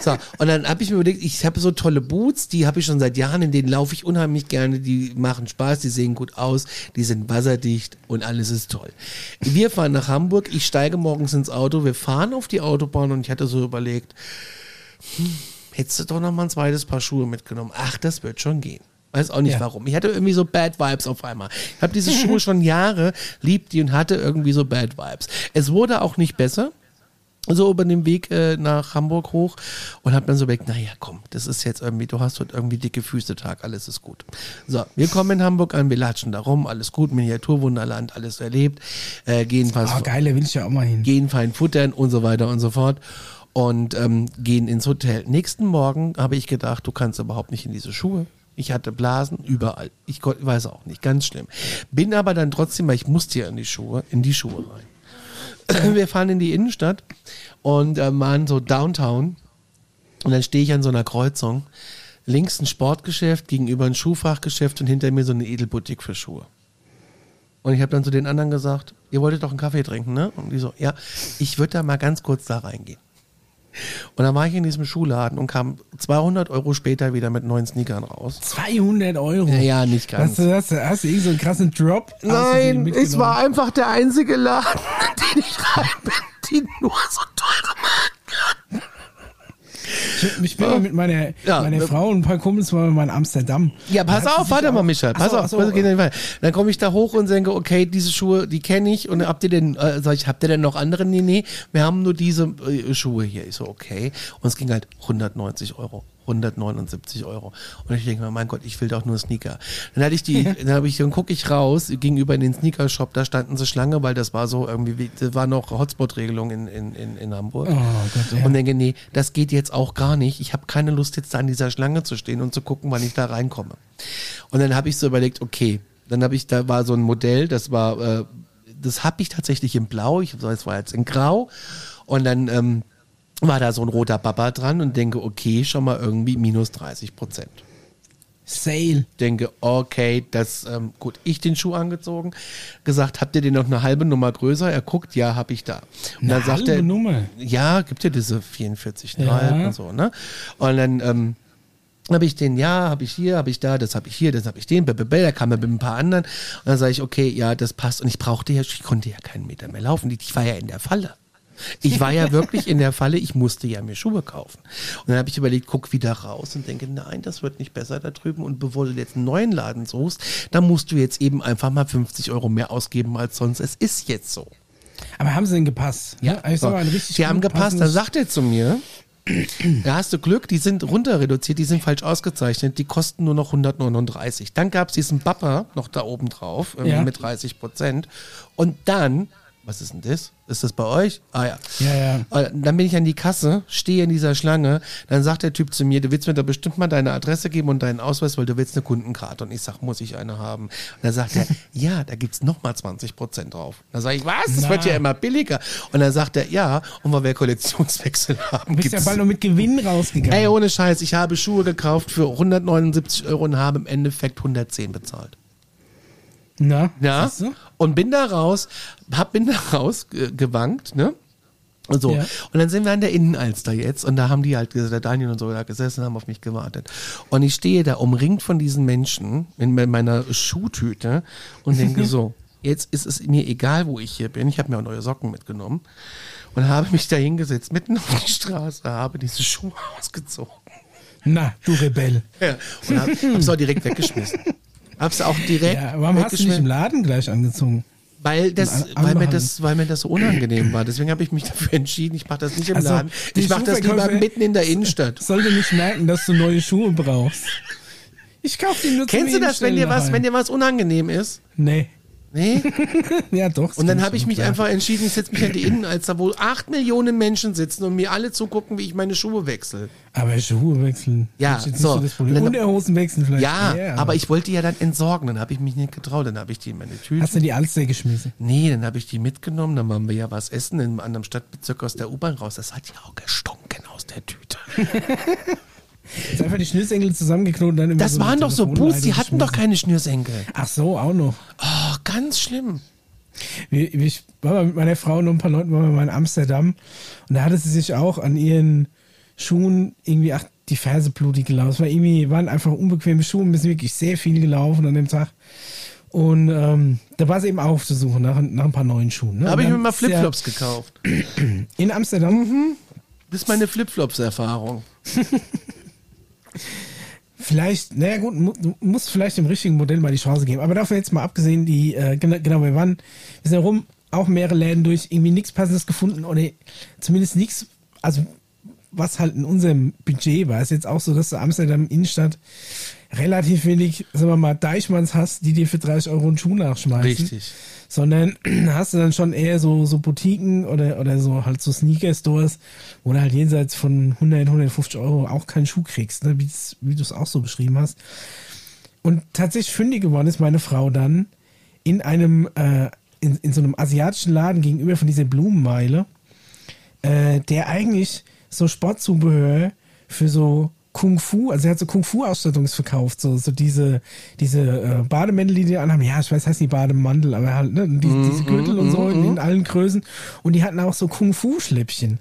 So, und dann habe ich mir überlegt, ich habe so tolle Boots, die habe ich schon seit Jahren, in denen laufe ich unheimlich gerne, die machen Spaß, die sehen gut aus, die sind wasserdicht und alles ist toll. Wir fahren nach Hamburg, ich steige morgens ins Auto, wir fahren auf die Autobahn und ich hatte so überlegt, hm, hättest du doch noch mal ein zweites Paar Schuhe mitgenommen. Ach, das wird schon gehen. Weiß auch nicht Ja. warum. Ich hatte irgendwie so Bad Vibes auf einmal. Ich habe diese Schuhe schon Jahre, lieb die und hatte irgendwie so Bad Vibes. Es wurde auch nicht besser. So über den Weg äh, nach Hamburg hoch und hab dann so überlegt, naja, komm, das ist jetzt irgendwie, du hast heute irgendwie dicke Füße Tag, alles ist gut. So, wir kommen in Hamburg an, wir latschen da rum, alles gut, Miniaturwunderland, alles erlebt, äh, gehen fast Oh, geil, da will ich ja auch mal hin. gehen fein futtern und so weiter und so fort und ähm, gehen ins Hotel. Nächsten Morgen habe ich gedacht, du kannst überhaupt nicht in diese Schuhe. Ich hatte Blasen überall. Ich weiß auch nicht, ganz schlimm. Bin aber dann trotzdem, weil ich musste ja in die Schuhe, in die Schuhe rein. [clears throat] Wir fahren in die Innenstadt und äh, waren so Downtown und dann stehe ich an so einer Kreuzung. Links ein Sportgeschäft, gegenüber ein Schuhfachgeschäft und hinter mir so eine Edelboutique für Schuhe. Und ich habe dann zu den anderen gesagt, ihr wolltet doch einen Kaffee trinken, ne? Und die so, ja, ich würde da mal ganz kurz da reingehen. Und dann war ich in diesem Schuhladen und kam 200 Euro später wieder mit neuen Sneakern raus. 200 Euro. Ja, ja, nicht ganz. Hast du, hast du, hast du irgend so einen krassen Drop? Nein, es war einfach der einzige Laden, in [laughs] den ich rein bin, die nur so teure Marken. Ich, ich bin mal mit meiner, Ja. meiner Frau und ein paar Kumpels mal in Amsterdam. Ja, pass Da auf, warte mal, Michael. Pass so, auf, so, weiter. Dann komme ich da hoch und denke, okay, diese Schuhe, die kenne ich. Und habt ihr denn, äh, sag ich, habt ihr denn noch andere? Nee, nee, wir haben nur diese äh, Schuhe hier. Ich so, okay. Und es ging halt 190 Euro. 179 Euro. Und ich denke mir, mein Gott, ich will doch nur Sneaker. Dann hatte ich die, [laughs] dann habe ich, dann gucke ich raus, gegenüber in den Sneaker-Shop, da standen sie Schlange, weil das war so irgendwie, wie- das war noch Hotspot-Regelung in, in, in, in Hamburg. Oh Gott, ja. Und denke, nee, das geht jetzt auch gar nicht. Ich habe keine Lust, jetzt da an dieser Schlange zu stehen und zu gucken, wann ich da reinkomme. Und dann habe ich so überlegt, okay, dann habe ich, da war so ein Modell, das war, äh, das habe ich tatsächlich in Blau, ich es war jetzt in Grau. Und dann ähm, war da so ein roter Baba dran und denke, okay, schon mal irgendwie minus 30 Prozent Sale. denke, okay, das, ähm, gut, ich den Schuh angezogen, gesagt, habt ihr den noch eine halbe Nummer größer? Er guckt, ja, hab ich da. Und Eine dann sagt halbe er, Nummer? ja, gibt ja diese 44,5 Ja. und so, ne? Und dann, ähm, habe ich den, ja, habe ich hier, habe ich da, das habe ich hier, das habe ich den, blablabla, da kam er mit ein paar anderen. Und dann sage ich, okay, ja, das passt. Und ich brauchte ja, ich konnte ja keinen Meter mehr laufen. Ich war ja in der Falle. Ich war ja wirklich in der Falle, ich musste ja mir Schuhe kaufen. Und dann habe ich überlegt, guck wieder raus und denke, nein, das wird nicht besser da drüben. Und bevor du jetzt einen neuen Laden suchst, dann musst du jetzt eben einfach mal 50 Euro mehr ausgeben als sonst. Es ist jetzt so. Aber haben sie denn gepasst? Ne? Also ich So. die haben gepasst. Dann sagt er zu mir, [clears throat] da hast du Glück, die sind runter reduziert, die sind falsch ausgezeichnet, die kosten nur noch 139. Dann gab es diesen Bapper noch da oben drauf, irgendwie Ja. mit 30 Prozent. Und dann, was ist denn das? Ist das bei euch? Ah ja. Ja, ja. Äh, Dann bin ich an die Kasse, stehe in dieser Schlange, dann sagt der Typ zu mir, du willst mir da bestimmt mal deine Adresse geben und deinen Ausweis, weil du willst eine Kundenkarte. Und ich sag, muss ich eine haben? Und dann sagt er, [laughs] ja, da gibt's noch mal 20 Prozent drauf. Dann sage ich, was? Das Na. wird ja immer billiger. Und dann sagt er, ja, und weil wir Kollektionswechsel [laughs] haben, Du bist ja bald noch mit Gewinn rausgegangen. Ey, ohne Scheiß, ich habe Schuhe gekauft für 179 Euro und habe im Endeffekt 110 bezahlt. Na, Ja. Und bin da raus, hab, bin da [laughs] raus äh, gewankt, ne? Und so. Ja. Und dann sind wir an der Innenalster jetzt und da haben die halt, der Daniel und so da gesessen, haben auf mich gewartet. Und ich stehe da umringt von diesen Menschen in me- meiner Schuhtüte und denke [laughs] so, jetzt ist es mir egal, wo ich hier bin. Ich habe mir auch neue Socken mitgenommen und habe mich da hingesetzt, mitten auf die Straße, habe diese Schuhe [laughs] ausgezogen. Na, du Rebell. Ja. Und hab, hab's auch direkt weggeschmissen. Hab's auch direkt Ja, warum hast du nicht im. Laden gleich angezogen? Weil, das, weil, mir das, weil mir das so unangenehm war. Deswegen habe ich mich dafür entschieden, ich mache das nicht im Also, Laden. Ich mache das lieber mitten in der Innenstadt. Sollte nicht merken, dass du neue Schuhe brauchst. Ich kaufe die nur Kennst du das, wenn dir was, wenn dir was unangenehm ist? Nee. Nee? [laughs] Ja, doch. Und dann habe ich mich klar. einfach entschieden, ich setze mich an die Innenalster, wo acht Millionen Menschen sitzen und mir alle zugucken, wie ich meine Schuhe wechsle. Aber Schuhe wechseln. Ja, so. So das Problem. Und dann- Unterhosen wechseln vielleicht. Ja, eher, aber ich wollte die ja dann entsorgen, dann habe ich mich nicht getraut, dann habe ich die in meine Tüte. Hast du die Alster geschmissen? Nee, dann habe ich die mitgenommen, dann waren wir ja was essen in einem anderen Stadtbezirk aus der U-Bahn raus. Das hat ja auch gestunken aus der Tüte. [laughs] Ist einfach die Schnürsenkel zusammengeknotet und dann immer Das so waren doch so Boots, die hatten doch keine Schnürsenkel. Ach so, auch noch. Oh, ganz schlimm. Ich war mal mit meiner Frau und ein paar Leuten waren wir mal in Amsterdam und da hatte sie sich auch an ihren Schuhen irgendwie, ach, die Ferse blutig gelaufen. Es war irgendwie, waren einfach unbequeme Schuhe, wir sind wirklich sehr viel gelaufen an dem Tag. Und ähm, da war sie eben auch auf der Suche nach, nach ein paar neuen Schuhen. Ne? Da habe ich Und mir mal ist ja Flipflops gekauft. [clears throat] In Amsterdam? Das ist meine Flipflops-Erfahrung. [laughs] Vielleicht, naja gut, mu du musst vielleicht dem richtigen Modell mal die Chance geben. Aber davon jetzt mal abgesehen, die, äh, genau, genau, wir waren, wir sind rum, auch mehrere Läden durch, irgendwie nichts Passendes gefunden oder zumindest nichts, also was halt in unserem Budget war. Ist jetzt auch so, dass du Amsterdam Innenstadt relativ wenig, sagen wir mal, Deichmanns hast, die dir für 30 Euro einen Schuh nachschmeißen. Richtig. Sondern [clears throat] hast du dann schon eher so, so Boutiquen oder, oder so halt so Sneaker-Stores, wo du halt jenseits von 100, 150 Euro auch keinen Schuh kriegst, ne? wie, wie du es auch so beschrieben hast. Und tatsächlich fündig geworden ist meine Frau dann in einem, äh, in, in so einem asiatischen Laden gegenüber von dieser Blumenmeile, äh, der eigentlich so Sportzubehör für so Kung Fu, also er hat so Kung Fu Ausstattungs verkauft, so, so diese, diese äh, Bademäntel, die die anhaben. Ja, ich weiß, heißt nicht Bademantel, aber halt, ne, die, diese Gürtel und so in, in allen Größen. Und die hatten auch so Kung Fu Schläppchen.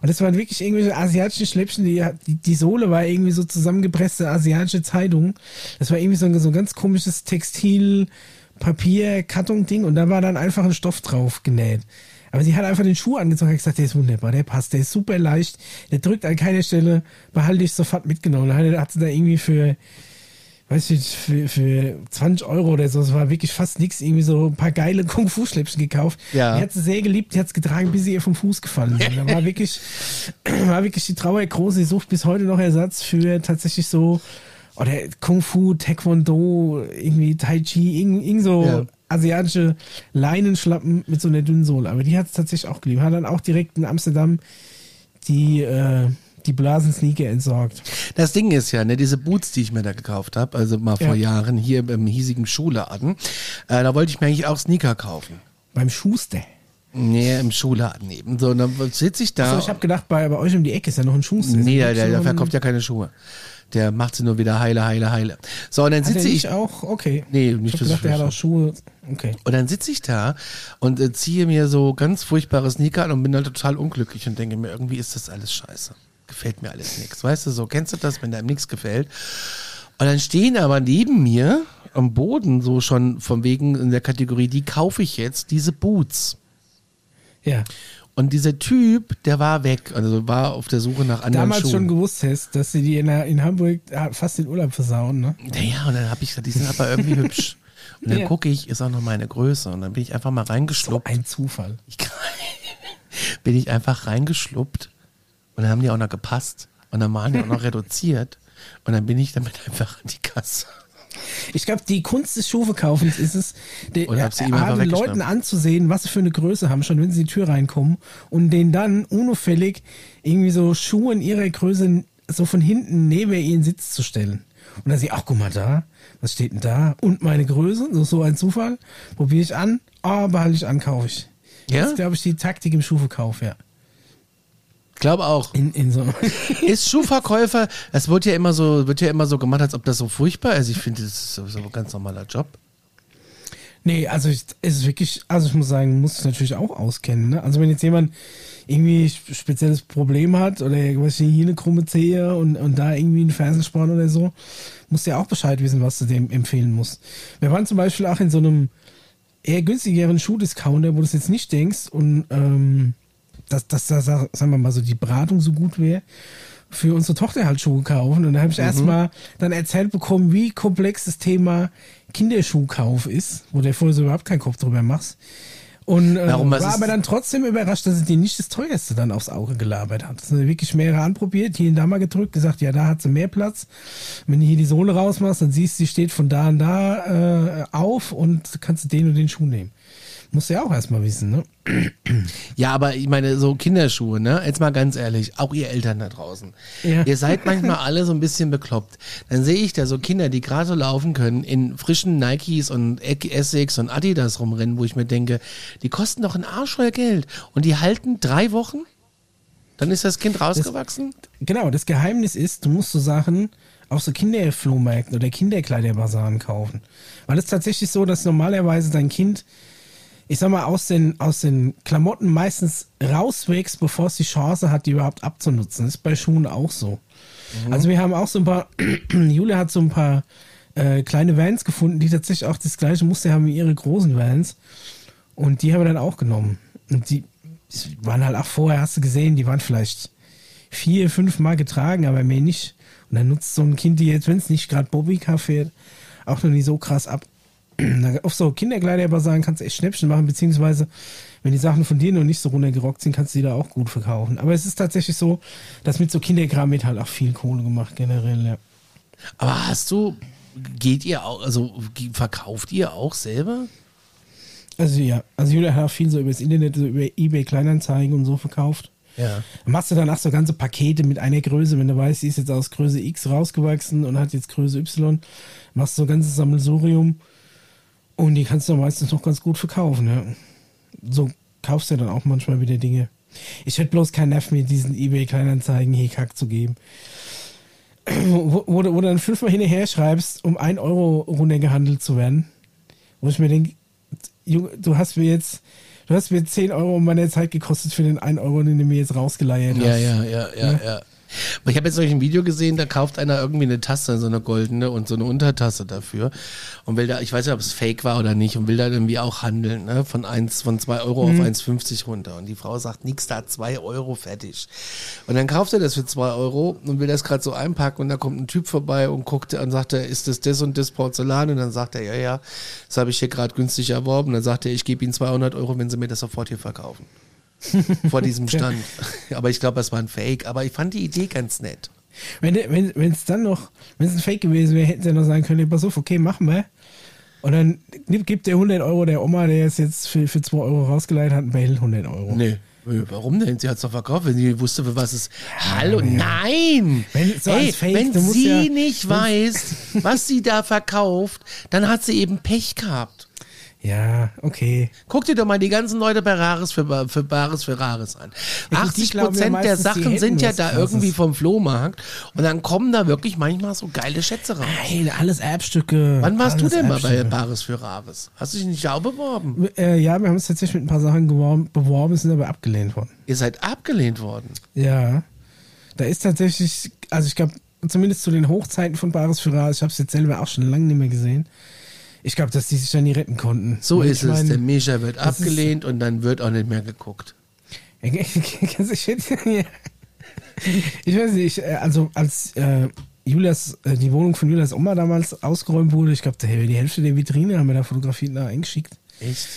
Und das waren wirklich irgendwelche asiatische Schläppchen, die, die, die Sohle war irgendwie so zusammengepresste asiatische Zeitung. Das war irgendwie so ein, so ein ganz komisches Textil, Papier, Karton-Ding und da war dann einfach ein Stoff drauf genäht. Aber sie hat einfach den Schuh angezogen und hat gesagt, der ist wunderbar, der passt, der ist super leicht, der drückt an keiner Stelle, behalte ich sofort mitgenommen. Dann hat sie da irgendwie für, weiß ich, für, für 20 Euro oder so, es war wirklich fast nichts, irgendwie so ein paar geile [laughs] Kung-Fu-Schläppchen gekauft. Ja. Die hat sie sehr geliebt, die hat es getragen, bis sie ihr vom Fuß gefallen sind. Da war [laughs] wirklich, [clears throat] war wirklich die Trauer groß. Sie sucht bis heute noch Ersatz für tatsächlich so, oder Kung Fu, Taekwondo, irgendwie Tai Chi, irgend, irgend so Ja. Asiatische Leinenschlappen mit so einer dünnen Sohle. Aber die hat es tatsächlich auch geliebt. Hat dann auch direkt in Amsterdam die, äh, die Blasensneaker entsorgt. Das Ding ist ja, ne, diese Boots, die ich mir da gekauft habe, also mal vor Ja. Jahren hier im hiesigen Schuhladen, äh, da wollte ich mir eigentlich auch Sneaker kaufen. Beim Schuster. Nee, im Schuhladen eben. So, dann sitze ich da. Also ich habe gedacht, bei, bei euch um die Ecke ist ja noch ein Schuster. nee, der, der, der verkauft ja keine Schuhe. Der macht sie nur wieder heile, heile, heile. So, und dann Hat sitze ich. auch? Okay. Nee, nicht, ich gedacht, der hat auch Schuhe. Okay. Und dann sitze ich da und äh, ziehe mir so ganz furchtbare Sneaker an und bin dann total unglücklich und denke mir, irgendwie ist das alles scheiße. Gefällt mir alles nichts. Weißt du, so kennst du das, wenn einem nichts gefällt? Und dann stehen aber neben mir am Boden so schon von wegen in der Kategorie, die kaufe ich jetzt, diese Boots. Ja. Und dieser Typ, der war weg, also war auf der Suche nach anderen Damals Schuhen. schon gewusst hast, dass sie die in, der- in Hamburg ah, fast den Urlaub versauen, ne? Naja, und dann habe ich gesagt, die sind aber irgendwie [laughs] hübsch. Und dann Ja. gucke ich, ist auch noch meine Größe. Und dann bin ich einfach mal reingeschluppt. Ein Zufall. Ich, [laughs] bin ich einfach reingeschluppt und dann haben die auch noch gepasst und dann waren die auch noch reduziert und dann bin ich damit [laughs] einfach an die Kasse. Ich glaube, die Kunst des Schuhverkaufens ist es, den. Leuten anzusehen, was sie für eine Größe haben, schon wenn sie in die Tür reinkommen und denen dann unauffällig irgendwie so Schuhe in ihrer Größe so von hinten neben ihren Sitz zu stellen. Und dann sie, ach guck mal da, was steht denn da? Und meine Größe, so, so ein Zufall, probiere ich an, ah, behalte ich an, kaufe ich. Ja? Das ist, glaube ich, die Taktik im Schuhverkauf, ja. Ich glaube auch. In, in so. [laughs] Ist Schuhverkäufer, es wird ja immer so, wird ja immer so gemacht, als ob das so furchtbar ist. Ich finde, das ist sowieso ein ganz normaler Job. Nee, also ich, es ist wirklich, also ich muss sagen, muss es natürlich auch auskennen. Ne? Also wenn jetzt jemand irgendwie ein spezielles Problem hat oder was hier eine krumme Zehe und, und da irgendwie einen Fersensporn oder so, muss ja auch Bescheid wissen, was du dem empfehlen musst. Wir waren zum Beispiel auch in so einem eher günstigeren Schuhdiscounter, wo du es jetzt nicht denkst und ähm, dass, dass da, sagen wir mal, so die Beratung so gut wäre. für unsere Tochter halt Schuhe kaufen. Und da habe ich mhm. erstmal dann erzählt bekommen, wie komplex das Thema Kinderschuhkauf ist, wo der vorher so überhaupt keinen Kopf drüber machst. Und äh, Warum, war aber dann trotzdem überrascht, dass es dir nicht das teuerste dann aufs Auge gelabert hat. Das sind wirklich mehrere anprobiert, hier und da mal gedrückt, gesagt, ja, da hat sie mehr Platz. Wenn du hier die Sohle rausmachst, dann siehst du, sie steht von da und da äh, auf und kannst du den und den Schuh nehmen. Musst du ja auch erstmal wissen, ne? Ja, aber ich meine, so Kinderschuhe, ne? Jetzt mal ganz ehrlich, auch ihr Eltern da draußen. Ja. Ihr seid manchmal alle so ein bisschen bekloppt. Dann sehe ich da so Kinder, die gerade so laufen können, in frischen Nikes und Essex und Adidas rumrennen, wo ich mir denke, die kosten doch ein Arsch voll Geld. Und die halten drei Wochen? Dann ist das Kind rausgewachsen? Das, genau, das Geheimnis ist, du musst so Sachen auf so Kinderflohmärkten oder Kinderkleiderbasaren kaufen. Weil es tatsächlich so, dass normalerweise dein Kind ich sag mal, aus den, aus den Klamotten meistens rauswächst, bevor es die Chance hat, die überhaupt abzunutzen. Das ist bei Schuhen auch so. Mhm. Also wir haben auch so ein paar, [clears throat] Julia hat so ein paar äh, kleine Vans gefunden, die tatsächlich auch das gleiche Muster haben wie ihre großen Vans. Und die haben wir dann auch genommen. Und die waren halt auch vorher, hast du gesehen, die waren vielleicht vier, fünf Mal getragen, aber mehr nicht. Und dann nutzt so ein Kind die jetzt, wenn es nicht gerade Bobbycar fährt, auch noch nicht so krass ab [clears throat] auf so Kinderkleider aber sagen, kannst du echt Schnäppchen machen, beziehungsweise wenn die Sachen von dir noch nicht so runtergerockt sind, kannst du die da auch gut verkaufen. Aber es ist tatsächlich so, dass mit so Kinderkram wird halt auch viel Kohle gemacht, generell, ja. Aber hast du, geht ihr auch, also verkauft ihr auch selber? Also ja, also Julia hat auch viel so über das Internet, so über Ebay Kleinanzeigen und so verkauft. Ja. Dann machst du danach so ganze Pakete mit einer Größe, wenn du weißt, die ist jetzt aus Größe X rausgewachsen und hat jetzt Größe Y, machst du so ein ganzes Sammelsurium und die kannst du meistens noch ganz gut verkaufen, ja. So kaufst du dann auch manchmal wieder Dinge. Ich hätte bloß keinen Nerv, mir diesen eBay-Kleinanzeigen Hickhack zu geben. wo, wo, wo, du dann fünfmal hinterher schreibst, um ein Euro runtergehandelt zu werden. Wo ich mir denke, du hast mir jetzt, du hast mir 10 Euro meiner Zeit gekostet für den 1 Euro, den du mir jetzt rausgeleiert hast. Ja, ja, ja, ja, ja. ja. Ich habe jetzt solch ein Video gesehen, da kauft einer irgendwie eine Tasse, so eine goldene und so eine Untertasse dafür und will da, ich weiß nicht, ob es fake war oder nicht und will da irgendwie auch handeln, ne? von eins, von zwei Euro mhm. auf 1,50 runter und die Frau sagt, nix da, zwei Euro fertig. Und dann kauft er das für zwei Euro und will das gerade so einpacken und da kommt ein Typ vorbei und guckt und sagt er, ist das das und das Porzellan? Und dann sagt er, ja, ja, das habe ich hier gerade günstig erworben. Und dann sagt er, ich gebe Ihnen 200 Euro, wenn Sie mir das sofort hier verkaufen. [laughs] vor diesem [laughs] Stand. aber ich glaube, es war ein Fake. Aber ich fand die Idee ganz nett. Wenn es wenn, dann noch, wenn es ein Fake gewesen wäre, hätten sie ja noch sagen können, pass auf, okay, machen wir. Und dann gibt der 100 Euro der Oma, der es jetzt für, für 2 Euro rausgeleitet hat, behält 100 Euro. Nee. Warum denn? Sie hat es doch verkauft, wenn sie wusste, für was es. Hallo, nein! Wenn, so hey, Fake, wenn sie ja, nicht weiß, was sie da verkauft, dann hat sie eben Pech gehabt. Ja, okay. Guck dir doch mal die ganzen Leute bei Rares für, für Bares für Rares an. Ja, 80 Prozent der Sachen sind ja da irgendwie vom Flohmarkt und dann kommen da wirklich manchmal so geile Schätze raus. Nein, alles Erbstücke. Wann warst du denn mal bei Bares für Rares? Hast du dich nicht auch beworben? Äh, ja, wir haben uns tatsächlich mit ein paar Sachen beworben, beworben, sind aber abgelehnt worden. Ihr seid abgelehnt worden? Ja. Da ist tatsächlich, also ich glaube, zumindest zu den Hochzeiten von Bares für Rares, ich habe es jetzt selber auch schon lange nicht mehr gesehen ich glaube, dass die sich dann nie retten konnten. So ist es. Mein, der Misha wird abgelehnt und dann wird auch nicht mehr geguckt. [laughs] ich weiß nicht, äh, also als äh, Julias, äh, die Wohnung von Julias Oma damals ausgeräumt wurde, ich glaube, die Hälfte der Vitrine haben wir da fotografiert nach eingeschickt. Echt?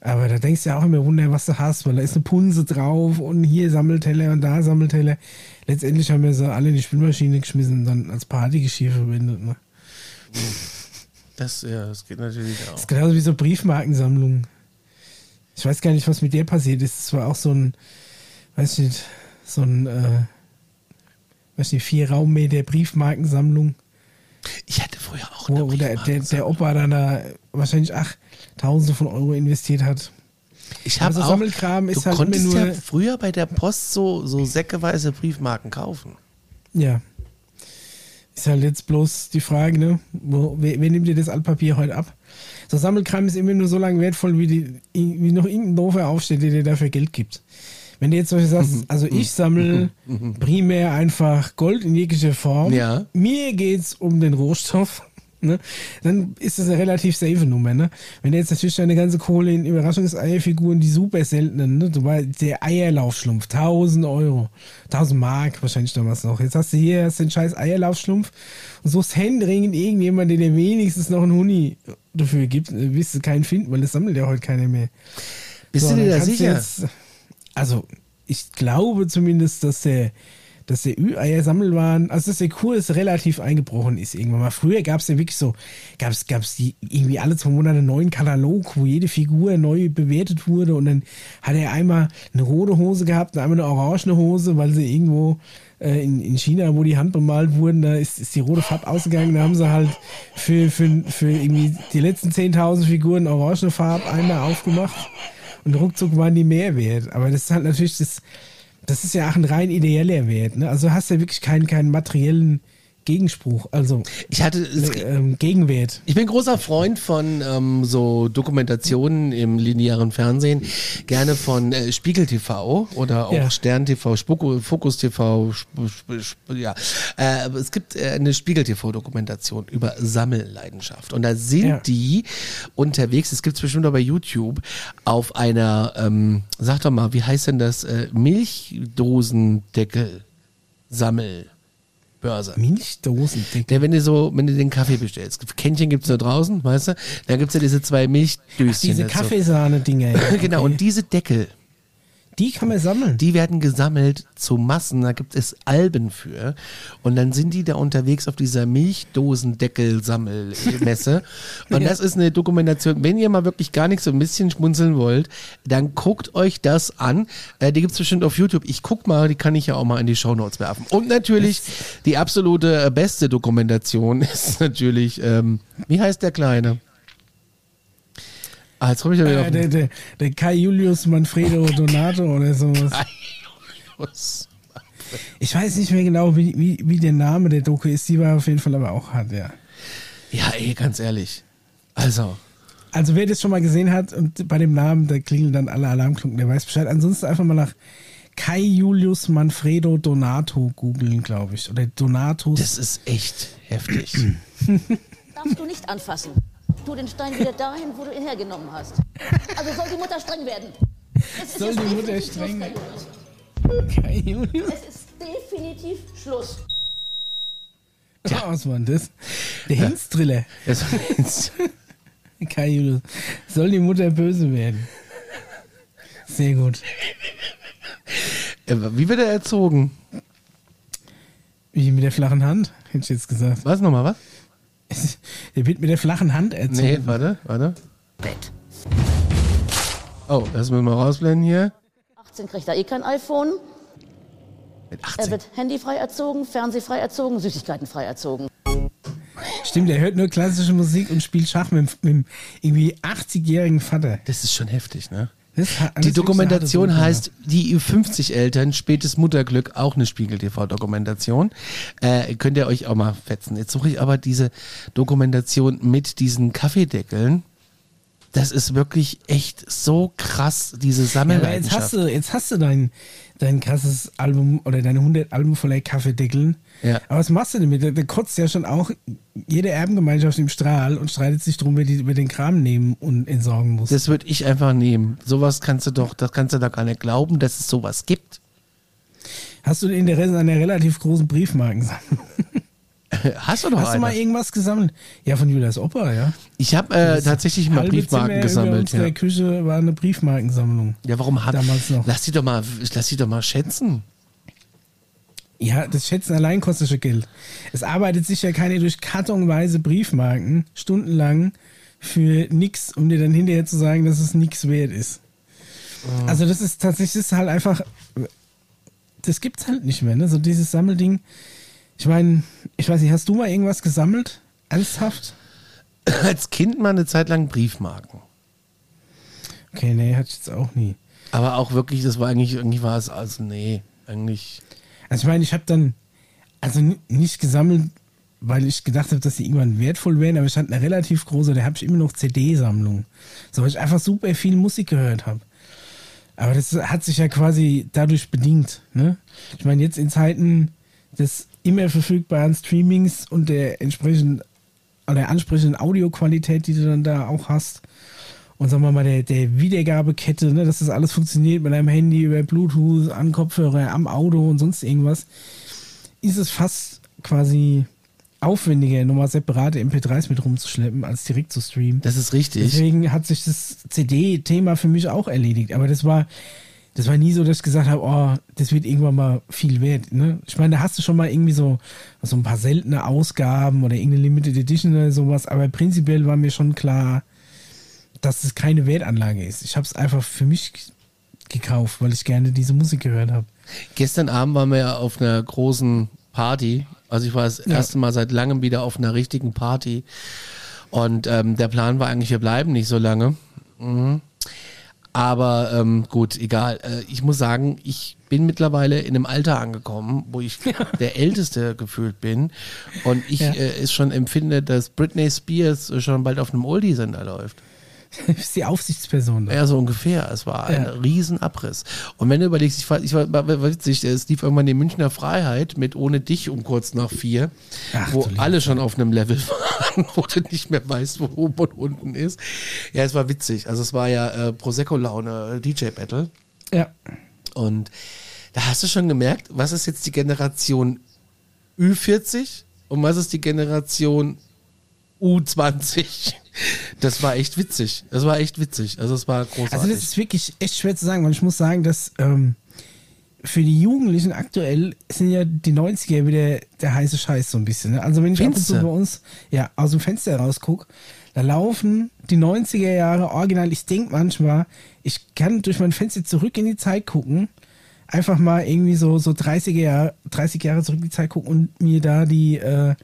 Aber da denkst du ja auch immer, Wunder, was du hast, weil da ist eine Punse drauf und hier Sammelteller und da Sammelteller. Letztendlich haben wir sie alle in die Spülmaschine geschmissen und dann als Partygeschirr verwendet. Ne? Mhm. Das, ja, das geht natürlich auch. Das ist genauso wie so Briefmarkensammlungen. Ich weiß gar nicht, was mit der passiert ist. Es war auch so ein, weiß nicht, so ein, äh, weiß nicht, vier Raummeter Briefmarkensammlung. Ich hatte vorher auch eine Wo der, der, der Opa dann da wahrscheinlich, ach, Tausende von Euro investiert hat. Ich habe also Sammelkram ist du halt konntest nur ja früher bei der Post so, so säckeweise Briefmarken kaufen. Ja. Ist halt jetzt bloß die Frage, ne? Wo, wer, wer nimmt dir das Altpapier heute ab? So Sammelkram ist immer nur so lange wertvoll, wie, die, wie noch irgendein Doofer aufsteht, der dir dafür Geld gibt. Wenn du jetzt solche sagst, mhm. also ich sammle mhm. Mhm. primär einfach Gold in jeglicher Form. Ja. Mir geht's um den Rohstoff. Ne, dann ist das eine relativ safe Nummer. Ne? Wenn du jetzt natürlich deine ganze Kohle in Überraschungseierfiguren, die super seltenen, ne, du weißt, der Eierlaufschlumpf, 1000 Euro, 1000 Mark wahrscheinlich damals noch. Jetzt hast du hier hast den scheiß Eierlaufschlumpf und suchst händeringend irgendjemand, der dir wenigstens noch einen Huni dafür gibt, wirst du keinen finden, weil das sammelt ja heute keiner mehr. Bist So, du dir da sicher? Jetzt, also, ich glaube zumindest, dass der, dass der Ü-Eier-Sammelwahn, also dass der Kurs relativ eingebrochen ist irgendwann mal. Früher gab es ja wirklich so, gab es gab's die irgendwie alle zwei Monate einen neuen Katalog, wo jede Figur neu bewertet wurde und dann hat er einmal eine rote Hose gehabt und einmal eine orangene Hose, weil sie irgendwo äh, in, in China, wo die Hand bemalt wurden, da ist, ist die rote Farbe ausgegangen, da haben sie halt für, für, für irgendwie die letzten 10.000 Figuren orangene Farbe einmal aufgemacht und ruckzuck waren die mehr wert. Aber das ist halt natürlich das, das ist ja auch ein rein ideeller Wert. Ne? Also du hast ja wirklich keinen, keinen materiellen Gegenspruch, also Ich hatte, ähm, Gegenwert. Ich bin großer Freund von ähm, so Dokumentationen im linearen Fernsehen, gerne von äh, Spiegel TV oder auch Ja. Stern TV, Spuko, Fokus TV, Sp Sp Sp ja. Äh, es gibt äh, eine Spiegel TV Dokumentation über Sammelleidenschaft und da sind Ja. die unterwegs. Es gibt es bestimmt auch bei YouTube auf einer, ähm, sag doch mal, wie heißt denn das äh, Milchdosendeckel Sammelbörse. Milchdosendeckel. Der, wenn du so, wenn du den Kaffee bestellst, Kännchen gibt's nur draußen, weißt du? Dann gibt's ja diese zwei Milchdöschen. Diese. Kaffeesahne-Dinger. ja. [laughs] Genau, Okay. und diese Deckel, die kann man sammeln. die werden gesammelt zu Massen, da gibt es Alben für. Und dann sind die da unterwegs auf dieser Milchdosendeckel-Sammelmesse. [laughs] Und das ist eine Dokumentation. Wenn ihr mal wirklich gar nicht so ein bisschen schmunzeln wollt, dann guckt euch das an. Äh, die gibt's bestimmt auf YouTube. Ich guck mal, die kann ich ja auch mal in die Shownotes werfen. Und natürlich die absolute äh, beste Dokumentation [laughs] ist natürlich, ähm, wie heißt der Kleine? Ah, jetzt komme ich ja wieder Äh, der, der, der Kai Julius Manfredo Donato oder sowas. auf. Ich weiß nicht mehr genau, wie, wie, wie der Name der Doku ist. Die war auf jeden Fall aber auch hart, ja. Ja, ey, ganz ehrlich. Also, Also wer das schon mal gesehen hat und bei dem Namen, da klingeln dann alle Alarmglocken, der weiß Bescheid. Ansonsten einfach mal nach Kai Julius Manfredo Donato googeln, glaube ich. Oder Donatus. das ist echt heftig. [clears throat] Darfst du nicht anfassen. Tu den Stein wieder dahin, wo du ihn hergenommen hast. Also soll die Mutter streng werden. Es Soll die Mutter streng werden? Herr Julius. Kai Julius? Es ist definitiv Schluss. Ja. Was war denn das? Der. Das ist, Kai Julius. Soll die Mutter böse werden? Sehr gut. äh, wie wird er erzogen? Wie mit der flachen Hand, hätte ich jetzt gesagt. Was nochmal, was? [laughs] Der wird mit der flachen Hand erzogen. Nee, warte, warte. Bett. Oh, das müssen wir rausblenden hier. 18 kriegt er eh kein iPhone. Mit Er 18. wird handyfrei erzogen, fernsehfrei erzogen, Süßigkeitenfrei erzogen. Stimmt, er hört nur klassische Musik und spielt Schach mit, dem- mit dem irgendwie 80-jährigen Vater. Das ist schon heftig, ne? Die Dokumentation heißt Die Ü50-Eltern, spätes Mutterglück, auch eine Spiegel-TV-Dokumentation. Äh, könnt ihr euch auch mal fetzen. Jetzt suche ich aber diese Dokumentation mit diesen Kaffeedeckeln. Das ist wirklich echt so krass, diese Ja, aber jetzt Sammelleidenschaft. hast du, jetzt hast du dein, dein krasses Album oder deine 100 Alben voller Kaffeedeckeln. Ja. Aber was machst du damit? Der, der kotzt ja schon auch jede Erbengemeinschaft im Strahl und streitet sich drum, wer, die, wer den Kram nehmen und entsorgen muss. Das würde ich einfach nehmen. Sowas kannst du doch, das kannst du doch gar nicht glauben, dass es sowas gibt. Hast du Interesse an einer relativ großen Briefmarkensammlung? [laughs] Hast du doch Hast du eine. mal irgendwas gesammelt? Ja, von Julias Opa, ja. Ich habe äh, tatsächlich mal Briefmarken Zimmer gesammelt. unserer Ja. Küche war eine Briefmarkensammlung. ja, warum hat Damals noch. Lass die doch mal, lass die doch mal schätzen. Ja, das Schätzen allein kostet schon Geld. Es arbeitet sich ja keiner durch kartonweise Briefmarken stundenlang für nix, um dir dann hinterher zu sagen, dass es nix wert ist. Also das ist tatsächlich das ist halt einfach, das gibt's halt nicht mehr, ne? So dieses Sammelding. Ich meine, ich weiß nicht, hast du mal irgendwas gesammelt? Ernsthaft? [laughs] Als Kind mal eine Zeit lang Briefmarken. Okay, nee, hatte ich jetzt auch nie. Aber auch wirklich, das war eigentlich, irgendwie war es, also nee, eigentlich. Also ich meine, ich habe dann also nicht gesammelt, weil ich gedacht habe, dass sie irgendwann wertvoll wären, aber ich hatte eine relativ große, da habe ich immer noch CD-Sammlung. So, weil ich einfach super viel Musik gehört habe. Aber das hat sich ja quasi dadurch bedingt. Ne? Ich meine, jetzt in Zeiten des immer verfügbaren Streamings und der entsprechend oder der ansprechenden Audioqualität, die du dann da auch hast. Und sagen wir mal, der, der Wiedergabekette, ne, dass das alles funktioniert mit deinem Handy, über Bluetooth, an Kopfhörer, am Auto und sonst irgendwas, ist es fast quasi aufwendiger, nochmal separate MP3s mit rumzuschleppen, als direkt zu streamen. Das ist richtig. Deswegen hat sich das CD-Thema für mich auch erledigt. Aber das war, das war nie so, dass ich gesagt habe, oh, das wird irgendwann mal viel wert. Ne? Ich meine, da hast du schon mal irgendwie so, so ein paar seltene Ausgaben oder irgendeine Limited Edition oder sowas, aber prinzipiell war mir schon klar, dass es keine Wertanlage ist. Ich habe es einfach für mich gekauft, weil ich gerne diese Musik gehört habe. Gestern Abend waren wir ja auf einer großen Party. Also ich war das Ja. erste Mal seit langem wieder auf einer richtigen Party. Und ähm, der Plan war eigentlich, wir bleiben nicht so lange. Mhm. Aber ähm, gut, egal. Äh, ich muss sagen, ich bin mittlerweile in einem Alter angekommen, wo ich [laughs] der Älteste gefühlt bin. Und ich Ja. äh, es schon empfinde, dass Britney Spears schon bald auf einem Oldie-Sender läuft. [laughs] ist die Aufsichtsperson da. Ja, so ungefähr. Es war ein Ja. Riesenabriss. Und wenn du überlegst, ich war, ich war, war, witzig, es lief irgendwann die Münchner Freiheit mit Ohne dich um kurz nach vier, Ach, wo alle schon auf einem Level [laughs] waren, wo du nicht mehr weißt, wo oben und unten ist. Ja, es war witzig. Also es war ja äh, Prosecco-Laune, äh, DJ-Battle. Ja. Und da hast du schon gemerkt, was ist jetzt die Generation Ü40 und was ist die Generation U20. Das war echt witzig. Das war echt witzig. Also es war großartig. Also das ist wirklich echt schwer zu sagen, weil ich muss sagen, dass ähm, für die Jugendlichen aktuell sind ja die 90er wieder der heiße Scheiß so ein bisschen. Ne? Also wenn ich ab und zu bei uns ja, aus dem Fenster rausgucke, da laufen die 90er Jahre original. Ich denke manchmal, ich kann durch mein Fenster zurück in die Zeit gucken, einfach mal irgendwie so, so 30er Jahre, 30 Jahre zurück in die Zeit gucken und mir da die, äh,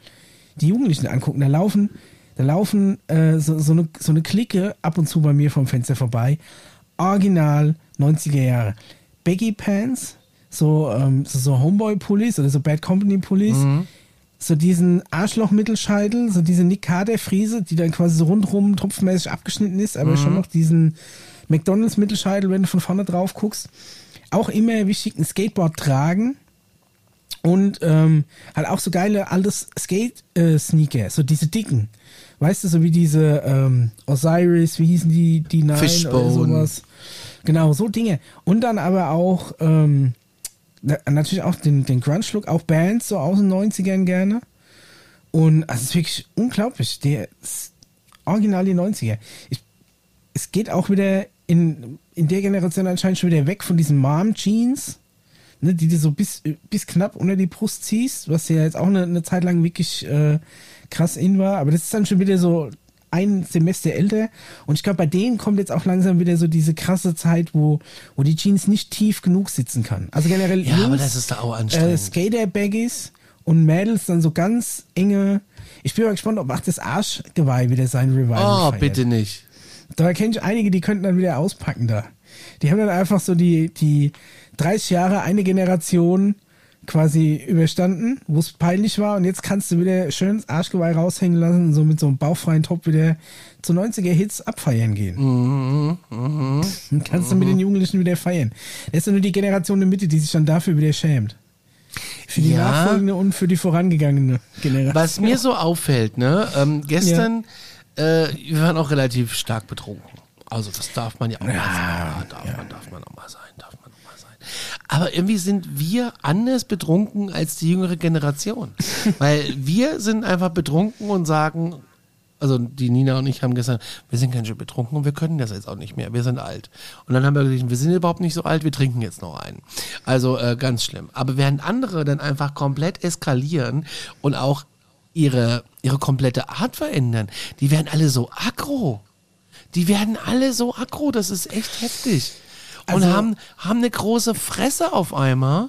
die Jugendlichen angucken. Da laufen, da laufen äh, so, so, eine, so eine Clique ab und zu bei mir vom Fenster vorbei. Original 90er Jahre. Baggy Pants, so, ähm, so, so Homeboy-Pullis oder so Bad Company-Pullis. So diesen Arschloch-Mittelscheitel, so diese Nick Carter-Friese, die dann quasi so rundrum tropfmäßig abgeschnitten ist, aber schon noch diesen McDonalds-Mittelscheitel, wenn du von vorne drauf guckst. Auch immer wichtig, ein Skateboard tragen. Und ähm, halt auch so geile altes Skate-Sneaker, so diese dicken. Weißt du, so wie diese ähm, Osiris, wie hießen die, die Nine oder Fishbone. sowas. Genau, so Dinge. Und dann aber auch ähm, na, natürlich auch den, den Grunge-Look, auch Bands so aus den 90ern gerne. Und also es ist wirklich unglaublich. Der ist original die 90er. Ich, es geht auch wieder in, in der Generation anscheinend schon wieder weg von diesen Mom-Jeans, ne, die du so bis, bis knapp unter die Brust ziehst, was ja jetzt auch eine, eine Zeit lang wirklich äh, krass in war. Aber das ist dann schon wieder so ein Semester älter. Und ich glaube, bei denen kommt jetzt auch langsam wieder so diese krasse Zeit, wo, wo die Jeans nicht tief genug sitzen kann. Also generell ja, aber Jungs, das ist da auch äh, anstrengend. Skater-Baggies und Mädels dann so ganz enge. Ich bin mal gespannt, ob auch das Arschgeweih wieder sein Revival oh, feiert. bitte nicht. Da kenne ich einige, die könnten dann wieder auspacken da. Die haben dann einfach so die, die 30 Jahre, eine Generation quasi überstanden, wo es peinlich war und jetzt kannst du wieder schön das Arschgeweih raushängen lassen und so mit so einem bauchfreien Top wieder zu 90er Hits abfeiern gehen. Mhm, und kannst du mit den Jugendlichen wieder feiern. Das ist ja nur die Generation in der Mitte, die sich dann dafür wieder schämt. Für die Ja. nachfolgende und für die vorangegangene Generation. Was mir so auffällt, ne, ähm, gestern, äh, wir waren auch relativ stark betrunken. Also das darf man ja auch mal sagen. Ja, darf man, darf man auch mal sein, darf man auch mal sein. Aber irgendwie sind wir anders betrunken als die jüngere Generation. [laughs] Weil wir sind einfach betrunken und sagen, also die Nina und ich haben gesagt, wir sind ganz schön betrunken und wir können das jetzt auch nicht mehr, wir sind alt. Und dann haben wir gesagt, wir sind überhaupt nicht so alt, wir trinken jetzt noch einen. Also äh, ganz schlimm. Aber während andere dann einfach komplett eskalieren und auch ihre, ihre komplette Art verändern, die werden alle so aggro. Die werden alle so aggro, das ist echt heftig. Und Also- haben, haben eine große Fresse auf einmal.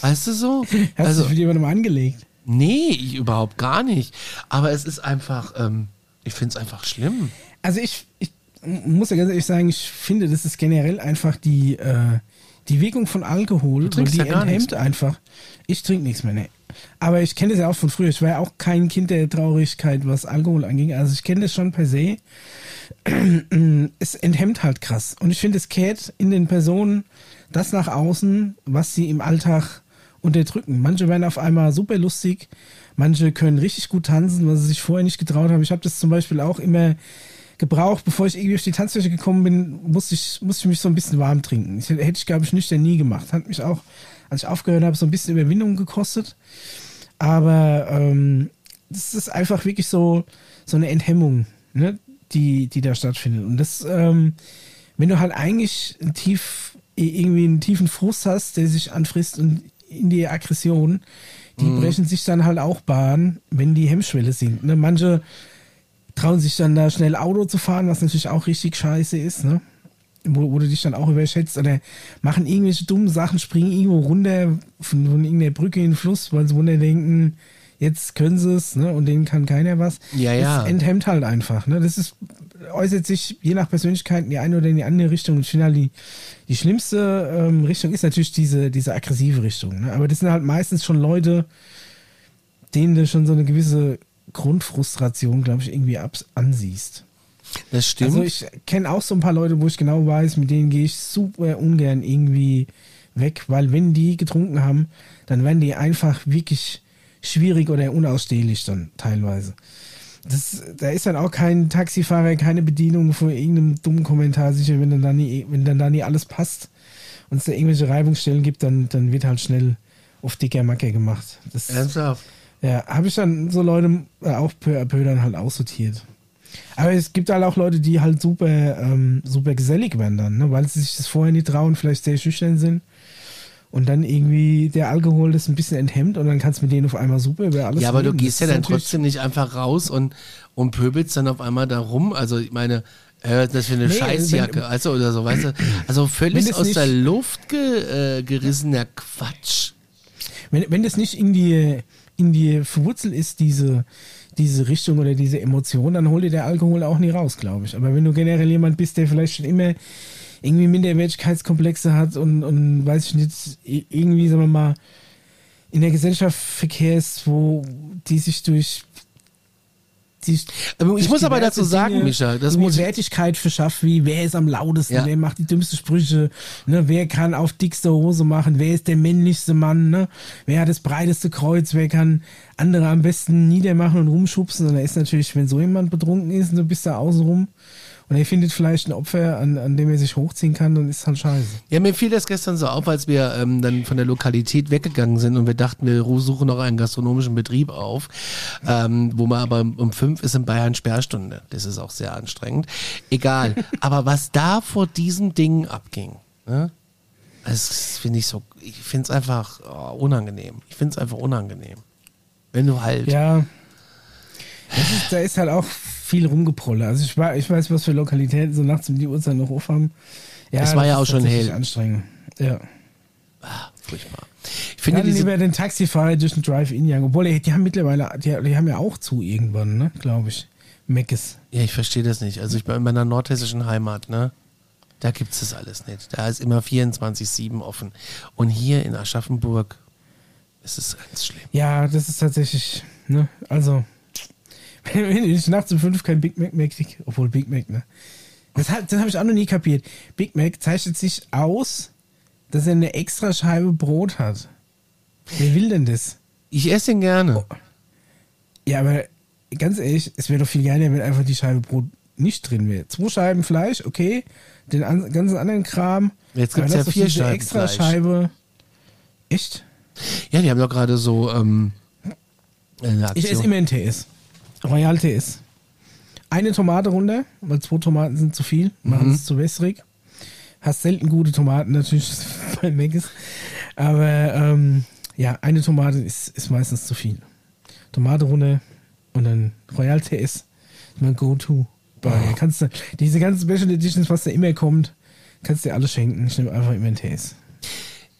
Weißt du so? [laughs] Hast du Also, dich mit jemandem angelegt? Nee, ich überhaupt gar nicht. Aber es ist einfach, ähm, ich finde es einfach schlimm. Also ich, ich muss ja ganz ehrlich sagen, ich finde, das ist generell einfach die, äh, die Wirkung von Alkohol, trinkst die ja enthemmt einfach. Ich trinke nichts mehr, ne. Aber ich kenne das ja auch von früher. Ich war ja auch kein Kind der Traurigkeit, was Alkohol anging. Also ich kenne das schon per se. [clears throat] Es enthemmt halt krass. Und ich finde, es kehrt in den Personen das nach außen, was sie im Alltag unterdrücken. Manche werden auf einmal super lustig, manche können richtig gut tanzen, was sie sich vorher nicht getraut haben. Ich habe das zum Beispiel auch immer gebraucht, bevor ich irgendwie auf die Tanzfläche gekommen bin, musste ich, musste ich mich so ein bisschen warm trinken. Ich, hätte ich, glaube ich, nüchtern nie gemacht. Hat mich auch, als ich aufgehört habe, so ein bisschen Überwindung gekostet. Aber ähm, das ist einfach wirklich so, so eine Enthemmung, ne, die, die da stattfindet. Und das, ähm, wenn du halt eigentlich ein tief, irgendwie einen tiefen Frust hast, der sich anfrisst und in die Aggression, die mhm. brechen sich dann halt auch Bahn, wenn die Hemmschwelle sinkt. Ne? Manche trauen sich dann da schnell Auto zu fahren, was natürlich auch richtig scheiße ist, ne? Wo, wo du dich dann auch überschätzt oder machen irgendwelche dummen Sachen, springen irgendwo runter von, von irgendeiner Brücke in den Fluss, weil sie wunder denken, jetzt können sie es, ne? Und denen kann keiner was. Ja, ja. Das enthemmt halt einfach, ne? Das ist, äußert sich je nach Persönlichkeit in die eine oder in die andere Richtung. Und finde halt die, die schlimmste ähm, Richtung ist natürlich diese, diese aggressive Richtung, ne? Aber das sind halt meistens schon Leute, denen du schon so eine gewisse Grundfrustration, glaube ich, irgendwie ab ansiehst. Das stimmt. Also ich kenne auch so ein paar Leute, wo ich genau weiß, mit denen gehe ich super ungern irgendwie weg, weil wenn die getrunken haben, dann werden die einfach wirklich schwierig oder unausstehlich dann teilweise. Das, da ist dann auch kein Taxifahrer, keine Bedienung vor irgendeinem dummen Kommentar sicher, wenn dann da nie, wenn dann da nie alles passt und es da irgendwelche Reibungsstellen gibt, dann, dann wird halt schnell auf dicker Macke gemacht. Das, Ernsthaft? Ja, habe ich dann so Leute äh, auch peu à peu dann halt aussortiert. Aber es gibt halt auch Leute, die halt super, ähm, super gesellig werden dann, ne? weil sie sich das vorher nicht trauen, vielleicht sehr schüchtern sind. Und dann irgendwie der Alkohol das ein bisschen enthemmt und dann kannst du mit denen auf einmal super über alles Ja, aber reden. du gehst das ja dann trotzdem nicht einfach raus und, und pöbelst dann auf einmal da rum. Also ich meine, äh, das für eine nee, Scheißjacke, wenn, also oder so, weißt du. Also völlig aus der Luft ge, äh, gerissener Quatsch. Wenn, wenn das nicht in die in dir verwurzelt ist, diese, diese Richtung oder diese Emotion, dann holt dir der Alkohol auch nie raus, glaube ich. Aber wenn du generell jemand bist, der vielleicht schon immer irgendwie Minderwertigkeitskomplexe hat und, und weiß ich nicht, irgendwie, sagen wir mal, in der Gesellschaft verkehrst, wo die sich durch die, ich muss aber dazu sagen, Dinge, Micha, das muss Wertigkeit verschafft, wie wer ist am lautesten, ja. wer macht die dümmsten Sprüche, ne, wer kann auf dickste Hose machen, wer ist der männlichste Mann, ne, wer hat das breiteste Kreuz, wer kann andere am besten niedermachen und rumschubsen. Und da ist natürlich, wenn so jemand betrunken ist und du bist da außen rum, und er findet vielleicht ein Opfer, an, an dem er sich hochziehen kann, dann ist halt scheiße. Ja, mir fiel das gestern so auf, als wir ähm, dann von der Lokalität weggegangen sind und wir dachten, wir suchen noch einen gastronomischen Betrieb auf, ähm, wo man aber um fünf ist in Bayern Sperrstunde. Das ist auch sehr anstrengend. Egal. [laughs] aber was da vor diesem Ding abging, ne? Das finde ich so, ich finde es einfach oh, unangenehm. Ich finde es einfach unangenehm. Wenn du halt. Ja. [laughs] Ist, da ist halt auch viel rumgeprolle. Also ich, war, ich weiß, was für Lokalitäten so nachts um die Uhrzeit noch aufhaben. Ja, es war ja auch schon hell. anstrengend. Ja. Ah, furchtbar. Ich finde Dann lieber den Taxifahrer durch den Drive-In jagen. Obwohl, die haben mittlerweile, die, die, haben ja auch zu irgendwann, ne, glaube ich. Meckes. Ja, ich verstehe das nicht. Also ich bin in meiner nordhessischen Heimat, ne? Da gibt es das alles nicht. Da ist immer 24-7 offen. Und hier in Aschaffenburg ist es ganz schlimm. Ja, das ist tatsächlich, ne? Also, wenn ich nachts um fünf kein Big Mac mehr kriege, obwohl Big Mac, ne? Das, das habe ich auch noch nie kapiert. Big Mac zeichnet sich aus, dass er eine extra Scheibe Brot hat. Wer will denn das? Ich esse ihn gerne. Oh. Ja, aber ganz ehrlich, es wäre doch viel geiler, wenn einfach die Scheibe Brot nicht drin wäre. Zwei Scheiben Fleisch, okay. Den an, ganzen anderen Kram. Jetzt gibt es ja vier Scheiben extra Fleisch. Scheibe. Echt? Ja, die haben doch gerade so. Ähm, ich esse immer ein TS. Royal TS. Eine Tomate runter, weil zwei Tomaten sind zu viel, machen es mhm. zu wässrig. Hast selten gute Tomaten natürlich [laughs] bei Megas. Aber ähm, ja, eine Tomate ist, ist meistens zu viel. Tomate runter und dann Royal TS. Mein Go-To. Oh. Kannst du, diese ganzen Special Editions, was da immer kommt, kannst du dir alles schenken. Ich nehme einfach immer einen TS.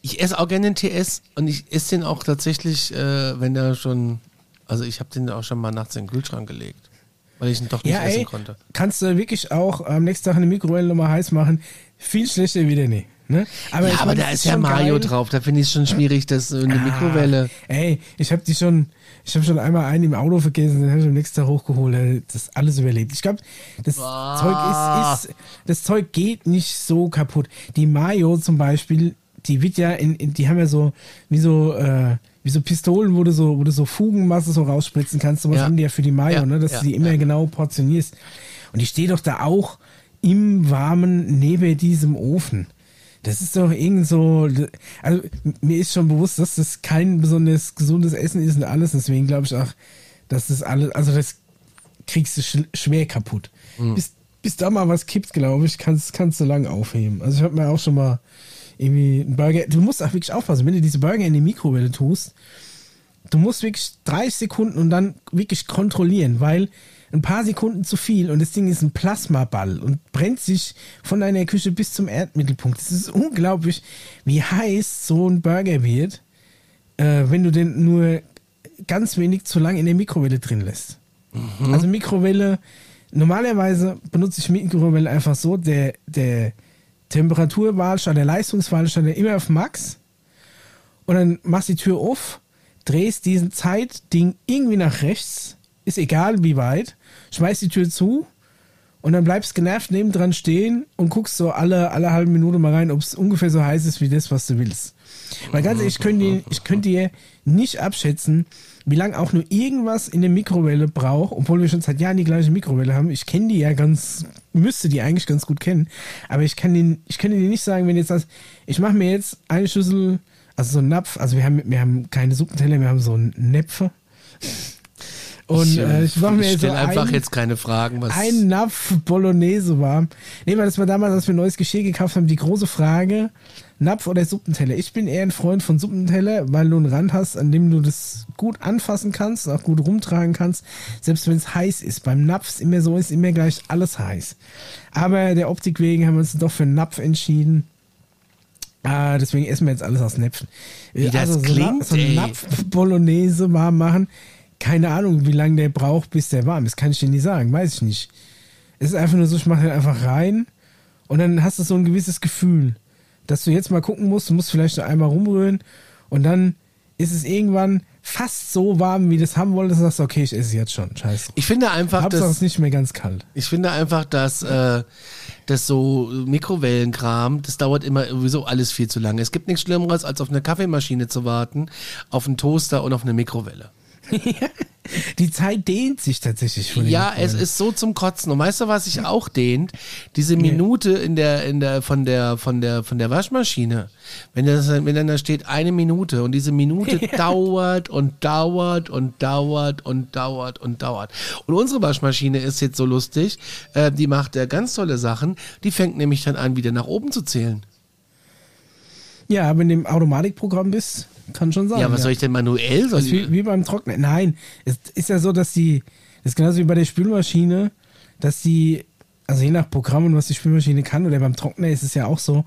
Ich esse auch gerne den TS und ich esse den auch tatsächlich, äh, wenn der schon also ich habe den auch schon mal nachts in den Kühlschrank gelegt, weil ich ihn doch nicht ja, essen ey, konnte. Kannst du wirklich auch am nächsten Tag eine Mikrowelle nochmal heiß machen. Viel schlechter wieder nicht. Ne? Aber, ja, aber da ist ja Mario geil. drauf, da finde ich es schon schwierig, dass in der ah, Mikrowelle. Ey, ich habe die schon, ich habe schon einmal einen im Auto vergessen, den habe ich am nächsten Tag hochgeholt, das alles überlebt. Ich glaube, das ah. Zeug ist, ist, das Zeug geht nicht so kaputt. Die Mayo zum Beispiel, die wird ja in, in die haben ja so, wie so, äh, wie so Pistolen, wo du so, wo du so Fugenmasse so rausspritzen kannst, sowas Ja. haben die ja für die Mayo, Ja, ne, dass ja, du die immer genau portionierst. Und die steht doch da auch im Warmen neben diesem Ofen. Das ist doch irgend so, also mir ist schon bewusst, dass das kein besonders gesundes Essen ist und alles, deswegen glaube ich auch, dass das alles, also das kriegst du sch schwer kaputt. Bis, bis da mal was kippt, glaube ich, kannst, kannst du lang aufheben. Also ich habe mir auch schon mal irgendwie einen Burger, du musst auch wirklich aufpassen, wenn du diese Burger in die Mikrowelle tust, du musst wirklich 30 Sekunden und dann wirklich kontrollieren, weil ein paar Sekunden zu viel und das Ding ist ein Plasmaball und brennt sich von deiner Küche bis zum Erdmittelpunkt. Es ist unglaublich, wie heiß so ein Burger wird, äh, wenn du den nur ganz wenig zu lang in der Mikrowelle drin lässt. Also Mikrowelle, normalerweise benutze ich Mikrowelle einfach so, der, der Temperaturwahlschalter, der Leistungswahlschalter immer auf Max und dann machst die Tür auf, drehst diesen Zeitding irgendwie nach rechts, ist egal wie weit, schmeißt die Tür zu und dann bleibst genervt nebendran stehen und guckst so alle, alle halbe Minute mal rein, ob es ungefähr so heiß ist wie das, was du willst. Weil ganz ehrlich, ich könnte, dir- ich könnte dir nicht abschätzen, wie lange auch nur irgendwas in der Mikrowelle braucht, obwohl wir schon seit Jahren die gleiche Mikrowelle haben. Ich kenne die ja ganz, müsste die eigentlich ganz gut kennen, aber ich kann den, ich könnte dir nicht sagen, wenn jetzt das, ich mache mir jetzt eine Schüssel, also so einen Napf, also wir haben, wir haben keine Suppenteller, wir haben so Näpfe. Und äh, ich mache mir ich jetzt so stelle einfach einen- jetzt keine Fragen. Was ein Napf Bolognese warm. Nee, weil das war damals, als wir neues Geschirr gekauft haben, die große Frage, Napf oder Suppenteller. Ich bin eher ein Freund von Suppenteller, weil du einen Rand hast, an dem du das gut anfassen kannst, auch gut rumtragen kannst, selbst wenn es heiß ist. Beim Napf ist immer so, ist immer gleich alles heiß. Aber der Optik wegen haben wir uns doch für einen Napf entschieden. Ah, deswegen essen wir jetzt alles aus Näpfen. Wie das so, klingt, so einen ey. Napf Bolognese warm machen. Keine Ahnung, wie lange der braucht, bis der warm ist. Kann ich dir nicht sagen, weiß ich nicht. Es ist einfach nur so, ich mache den einfach rein und dann hast du so ein gewisses Gefühl, dass du jetzt mal gucken musst, du musst vielleicht noch einmal rumrühren und dann ist es irgendwann fast so warm, wie du es haben wolltest, dass du sagst, okay, ich esse es jetzt schon. Scheiße. ich finde einfach, Hauptsache es dass ist nicht mehr ganz kalt. Ich finde einfach, dass, äh, dass so Mikrowellenkram, das dauert immer sowieso alles viel zu lange. Es gibt nichts Schlimmeres, als auf eine Kaffeemaschine zu warten, auf einen Toaster und auf eine Mikrowelle. [laughs] Die Zeit dehnt sich tatsächlich von den Ja, es ist so zum Kotzen. Und weißt du, was sich auch dehnt? Diese Minute in der, in der, von der, von der, von der Waschmaschine. Wenn das, wenn dann da steht eine Minute und diese Minute [laughs] dauert und dauert und dauert und dauert und dauert. Und unsere Waschmaschine ist jetzt so lustig, äh, die macht äh, ganz tolle Sachen. Die fängt nämlich dann an, wieder nach oben zu zählen. Ja, wenn du im Automatikprogramm bist, kann schon sein. Ja, was ja. soll ich denn manuell? Soll wie, wie beim Trocknen. Nein, es ist ja so, dass die, das ist genauso wie bei der Spülmaschine, dass die, also je nach Programm und was die Spülmaschine kann, oder beim Trockner ist es ja auch so,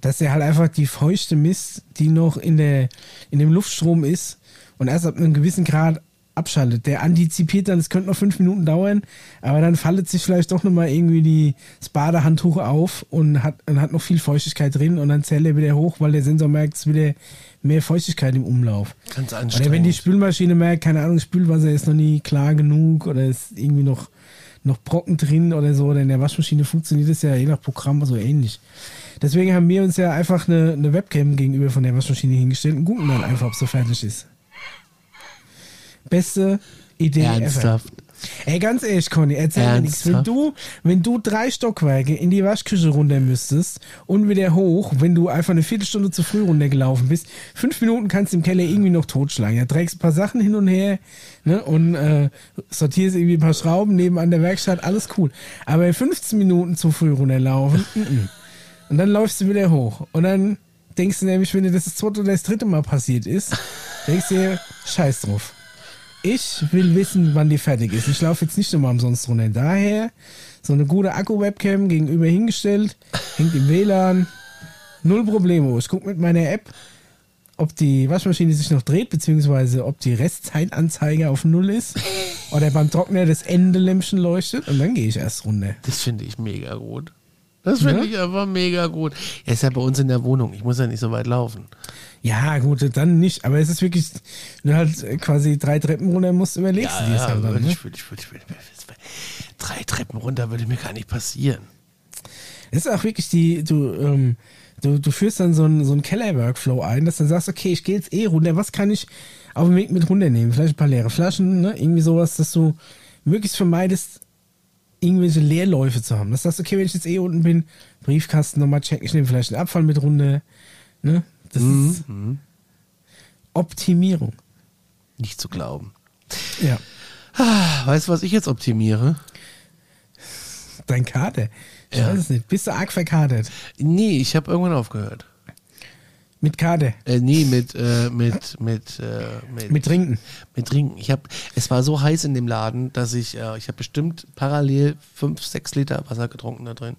dass der halt einfach die feuchte Mist, die noch in der, in dem Luftstrom ist und erst ab einem gewissen Grad abschaltet. Der antizipiert dann, es könnte noch fünf Minuten dauern, aber dann faltet sich vielleicht doch nochmal irgendwie die, das Badehandtuch auf und hat, und hat noch viel Feuchtigkeit drin und dann zählt er wieder hoch, weil der Sensor merkt, es ist wieder mehr Feuchtigkeit im Umlauf. Ganz Oder wenn die anstrengend. Spülmaschine merkt, keine Ahnung, Spülwasser ist noch nie klar genug oder ist irgendwie noch, noch Brocken drin oder so, oder in der Waschmaschine funktioniert das ja je nach Programm so ähnlich. Deswegen haben wir uns ja einfach eine, eine Webcam gegenüber von der Waschmaschine hingestellt und gucken dann einfach, ob so fertig ist. Beste Idee Ernsthaft. ever. Ey, ganz ehrlich, Conny, erzähl mir nichts. Wenn Ernsthaft? du, wenn du drei Stockwerke in die Waschküche runter müsstest und wieder hoch, wenn du einfach eine Viertelstunde zu früh runtergelaufen bist, fünf Minuten kannst du im Keller irgendwie noch totschlagen. Ja, trägst ein paar Sachen hin und her ne, und äh, sortierst irgendwie ein paar Schrauben nebenan der Werkstatt, alles cool. Aber 15 Minuten zu früh runterlaufen, mm -mm. und dann läufst du wieder hoch. Und dann denkst du nämlich, wenn dir das das zweite oder das dritte Mal passiert ist, denkst du dir, scheiß drauf. Ich will wissen, wann die fertig ist. Ich laufe jetzt nicht nochmal umsonst runter. Daher so eine gute Akku-Webcam gegenüber hingestellt, hängt im WLAN. Null Problemo. Ich gucke mit meiner App, ob die Waschmaschine sich noch dreht, beziehungsweise ob die Restzeitanzeige auf Null ist. Oder beim Trockner das Endelämpchen leuchtet und dann gehe ich erst runter. Das finde ich mega gut. Das finde Ja? ich einfach mega gut. Er ist ja bei uns in der Wohnung. Ich muss ja nicht so weit laufen. Ja, gut, dann nicht. Aber es ist wirklich, du halt quasi drei Treppen runter musst, überlegst du dir es halt dann. Ne? ich, ich, ich, drei Treppen runter würde mir gar nicht passieren. Es ist auch wirklich die, du, ähm, Du, du führst dann so einen, so einen Keller-Workflow ein, dass du dann sagst, okay, ich gehe jetzt eh runter, was kann ich auf dem Weg mit runternehmen? Vielleicht ein paar leere Flaschen, ne? irgendwie sowas, dass du möglichst vermeidest, irgendwelche Leerläufe zu haben. Das sagst, okay, wenn ich jetzt eh unten bin, Briefkasten nochmal checken, ich nehme vielleicht einen Abfall mit runter. Ne? Das ist Optimierung. Nicht zu glauben. Ja. Ah, Weißt du, was ich jetzt optimiere? Dein Kader. Ich Ja. weiß es nicht. Bist du arg verkadert? Nee, ich habe irgendwann aufgehört. Mit Kader. Äh, nee, mit, äh, mit, mit, äh, mit, Mit Trinken. mit Trinken. Ich habe, es war so heiß in dem Laden, dass ich, äh, ich habe bestimmt parallel fünf, sechs Liter Wasser getrunken da drin.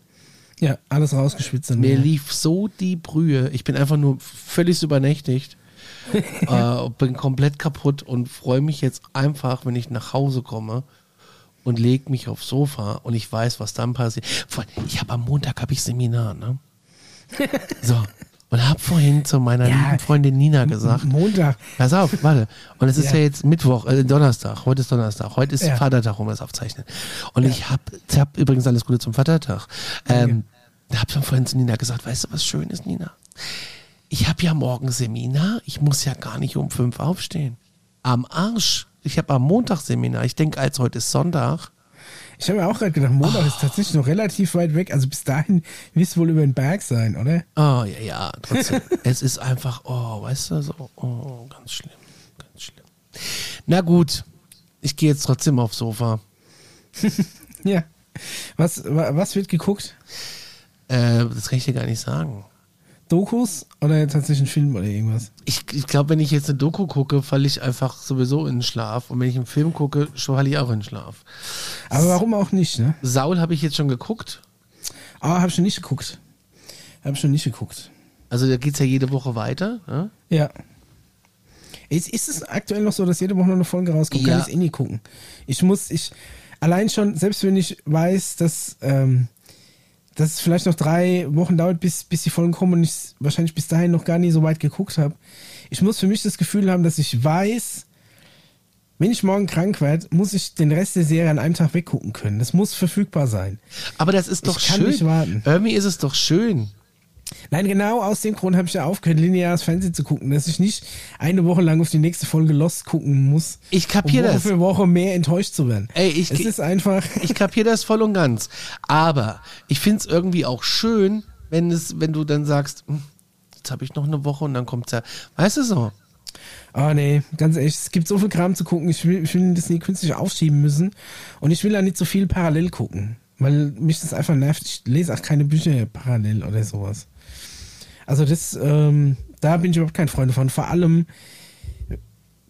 Ja, alles rausgeschwitzt. Mir lief so die Brühe. Ich bin einfach nur völlig übernächtigt. [laughs] äh, bin komplett kaputt und freue mich jetzt einfach, wenn ich nach Hause komme und leg mich aufs Sofa und ich weiß, was dann passiert. Ich habe am Montag habe ich Seminar, ne? [laughs] So. Und habe vorhin zu meiner Ja. lieben Freundin Nina gesagt, Montag. Pass auf, warte. Und es ist ja, Ja. jetzt Mittwoch, äh, Donnerstag. Heute ist Donnerstag. Heute ist Ja. Vatertag, um das aufzeichnen. Und ich habe hab übrigens alles Gute zum Vatertag. Ähm, da habe ich vorhin zu Nina gesagt, weißt du, was schön ist, Nina? Ich habe ja morgen Seminar. Ich muss ja gar nicht um fünf aufstehen. Am Arsch. Ich habe am Montag Seminar. Ich denke, als heute ist Sonntag. Ich habe mir auch gerade gedacht, Montag ist tatsächlich noch relativ weit weg. Also bis dahin wirst du wohl über den Berg sein, oder? Oh, ja, ja, trotzdem. [laughs] es ist einfach, oh, weißt du, so, oh, ganz schlimm, ganz schlimm. Na gut, ich gehe jetzt trotzdem aufs Sofa. [laughs] Ja. Was, wa- was wird geguckt? Äh, das kann ich dir gar nicht sagen. Dokus oder tatsächlich ein Film oder irgendwas? Ich, ich glaube, wenn ich jetzt eine Doku gucke, falle ich einfach sowieso in den Schlaf. Und wenn ich einen Film gucke, falle ich auch in den Schlaf. Aber warum auch nicht, ne? Saul habe ich jetzt schon geguckt. Aber habe ich schon nicht geguckt. Habe schon nicht geguckt. Also da geht es ja jede Woche weiter. Ne? Ja. Ist, ist es aktuell noch so, dass jede Woche noch eine Folge rauskommt? Ja. Kann ich eh nie gucken. Ich muss, ich, allein schon, selbst wenn ich weiß, dass, ähm, dass es vielleicht noch drei Wochen dauert, bis, bis die Folgen kommen und ich wahrscheinlich bis dahin noch gar nie so weit geguckt habe. Ich muss für mich das Gefühl haben, dass ich weiß, wenn ich morgen krank werde, muss ich den Rest der Serie an einem Tag weggucken können. Das muss verfügbar sein. Aber das ist doch Ich kann schön. nicht warten. Irgendwie ist es doch schön. Nein, genau aus dem Grund habe ich ja aufgehört, lineares Fernsehen zu gucken, dass ich nicht eine Woche lang auf die nächste Folge Lost gucken muss. Ich kapier um Woche das. für Woche mehr enttäuscht zu werden. Ey, ich- es ist einfach. Ich kapiere das voll und ganz. Aber ich finde es irgendwie auch schön, wenn es, wenn du dann sagst, hm, jetzt habe ich noch eine Woche und dann kommt's ja. Weißt du so? Oh nee, ganz ehrlich, es gibt so viel Kram zu gucken. Ich will, ich will das nie künstlich aufschieben müssen. Und ich will da nicht so viel parallel gucken. Weil mich das einfach nervt. Ich lese auch keine Bücher parallel oder sowas. Also das, ähm, da bin ich überhaupt kein Freund von. Vor allem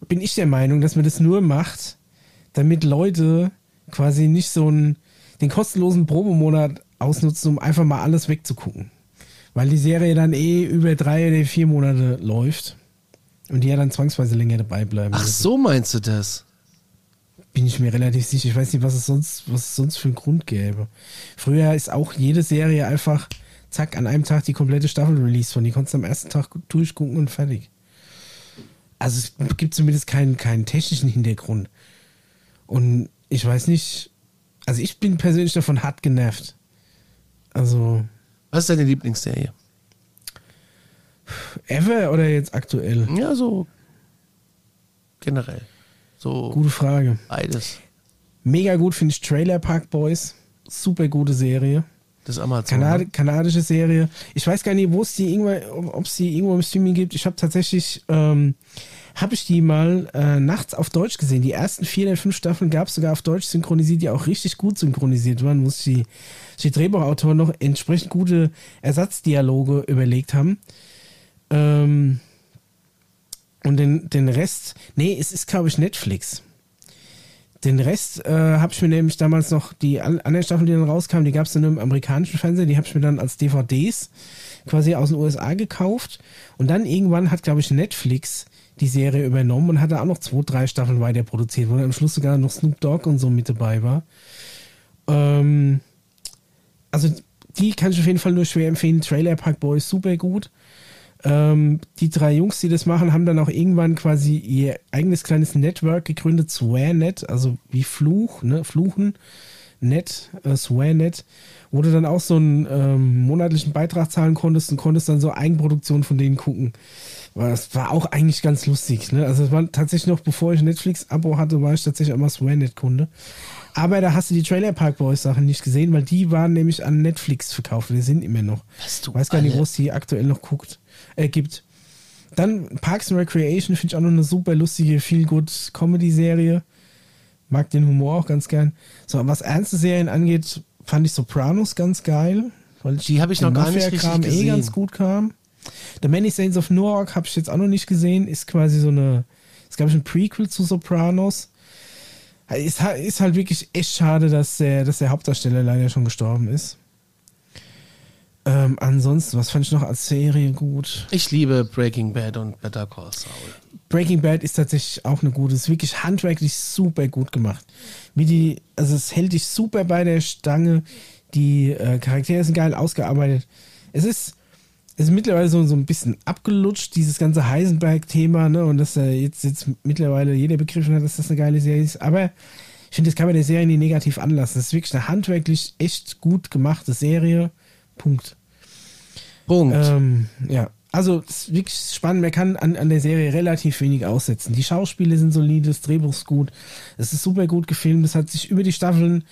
bin ich der Meinung, dass man das nur macht, damit Leute quasi nicht so einen, den kostenlosen Probemonat ausnutzen, um einfach mal alles wegzugucken. Weil die Serie dann eh über drei oder vier Monate läuft. Und die ja dann zwangsweise länger dabei bleiben. Ach so meinst du das? Bin ich mir relativ sicher. Ich weiß nicht, was es sonst, was es sonst für einen Grund gäbe. Früher ist auch jede Serie einfach, zack, an einem Tag die komplette Staffel release von. Die konntest du am ersten Tag durchgucken und fertig. Also es gibt zumindest keinen, keinen technischen Hintergrund. Und ich weiß nicht, also ich bin persönlich davon hart genervt. Also, Was ist deine Lieblingsserie? ever oder jetzt aktuell? Ja, so generell. So Gute Frage. beides. Mega gut finde ich Trailer Park Boys. Super gute Serie. Das Amazon. Kanad ne? kanadische Serie. Ich weiß gar nicht, wo es die irgendwo, ob es die irgendwo im Streaming gibt. Ich habe tatsächlich, ähm, habe ich die mal äh, nachts auf Deutsch gesehen. Die ersten vier der fünf Staffeln gab es sogar auf Deutsch synchronisiert, die auch richtig gut synchronisiert waren, sich die, die Drehbuchautoren noch entsprechend gute Ersatzdialoge überlegt haben. Ähm, und den, den Rest, nee, es ist, glaube ich, Netflix. Den Rest äh, habe ich mir nämlich damals noch, die an- anderen Staffeln, die dann rauskamen, die gab es dann nur im amerikanischen Fernsehen, die habe ich mir dann als DVDs quasi aus den USA gekauft. Und dann irgendwann hat, glaube ich, Netflix die Serie übernommen und hat da auch noch zwei, drei Staffeln weiter produziert, wo dann am Schluss sogar noch Snoop Dogg und so mit dabei war. Ähm, also die kann ich auf jeden Fall nur schwer empfehlen. Trailer Park Boys super gut. Ähm, die drei Jungs, die das machen, haben dann auch irgendwann quasi ihr eigenes kleines Network gegründet, SwearNet, also wie Fluch, ne, Fluchen. Net, äh, SwearNet, wo du dann auch so einen ähm, monatlichen Beitrag zahlen konntest und konntest dann so Eigenproduktionen von denen gucken. Das war auch eigentlich ganz lustig. Ne? Also es war tatsächlich noch, bevor ich Netflix-Abo hatte, war ich tatsächlich immer SwearNet-Kunde. Aber da hast du die Trailer Park Boys Sachen nicht gesehen, weil die waren nämlich an Netflix verkauft. Die sind immer noch. Was du Weiß gar nicht, wo es die aktuell noch guckt, äh, gibt. Dann Parks and Recreation finde ich auch noch eine super lustige, feel good Comedy-Serie. Mag den Humor auch ganz gern. So, was ernste Serien angeht, fand ich Sopranos ganz geil. Weil Die hab ich noch gar nicht richtig eh gesehen. ganz gut kam. The Many Saints of Newark habe ich jetzt auch noch nicht gesehen. Ist quasi so eine, ist glaube ich ein Prequel zu Sopranos. Ist, ist halt wirklich echt schade, dass der, dass der Hauptdarsteller leider schon gestorben ist. Ähm, ansonsten, was fand ich noch als Serie gut? Ich liebe Breaking Bad und Better Call Saul. Breaking Bad ist tatsächlich auch eine gute, ist wirklich handwerklich super gut gemacht. Wie die, also es hält dich super bei der Stange. Die äh, Charaktere sind geil ausgearbeitet. Es ist, es ist mittlerweile so, so ein bisschen abgelutscht, dieses ganze Heisenberg-Thema, ne? Und dass äh, jetzt, jetzt mittlerweile jeder begriffen hat, dass das eine geile Serie ist. Aber ich finde, das kann man der Serie nie negativ anlassen. Das ist wirklich eine handwerklich echt gut gemachte Serie. Punkt. Punkt. Ähm, ja, also es ist wirklich spannend. Man kann an, an der Serie relativ wenig aussetzen. Die Schauspiele sind solide, das Drehbuch ist gut. Es ist super gut gefilmt. Es hat sich über die Staffeln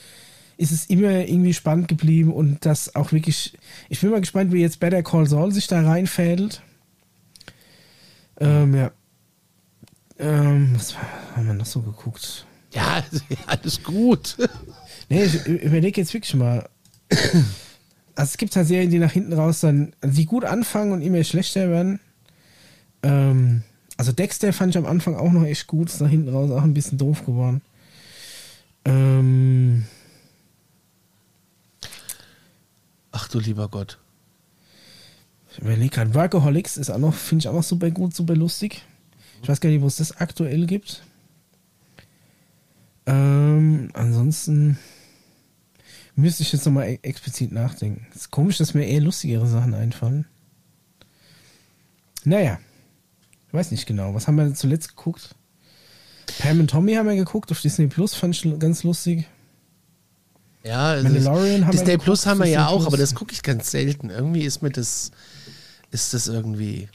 ist es immer irgendwie spannend geblieben und das auch wirklich. Ich bin mal gespannt, wie jetzt Better Call Saul sich da reinfädelt. Ähm, ja. Ähm, was haben wir noch so geguckt? ja, [laughs] alles gut. Nee, ich überlege jetzt wirklich mal. [coughs] Also es gibt halt Serien, die nach hinten raus dann, also die gut anfangen und immer schlechter werden. Ähm, also Dexter fand ich am Anfang auch noch echt gut, ist nach hinten raus auch ein bisschen doof geworden. Ähm, Ach du lieber Gott. ich überlege gerade, Workaholics ist auch noch, finde ich auch noch super gut, super lustig. Ich weiß gar nicht, wo es das aktuell gibt. Ähm, ansonsten müsste ich jetzt nochmal explizit nachdenken. Es ist komisch, dass mir eher lustigere Sachen einfallen. Naja, ich weiß nicht genau. Was haben wir zuletzt geguckt? Pam und Tommy haben wir geguckt auf Disney Plus, fand ich ganz lustig. Ja, also Mandalorian haben wir Disney geguckt, Plus haben wir ja Disney auch, Plus. aber das gucke ich ganz selten. Irgendwie ist mir das, ist das irgendwie.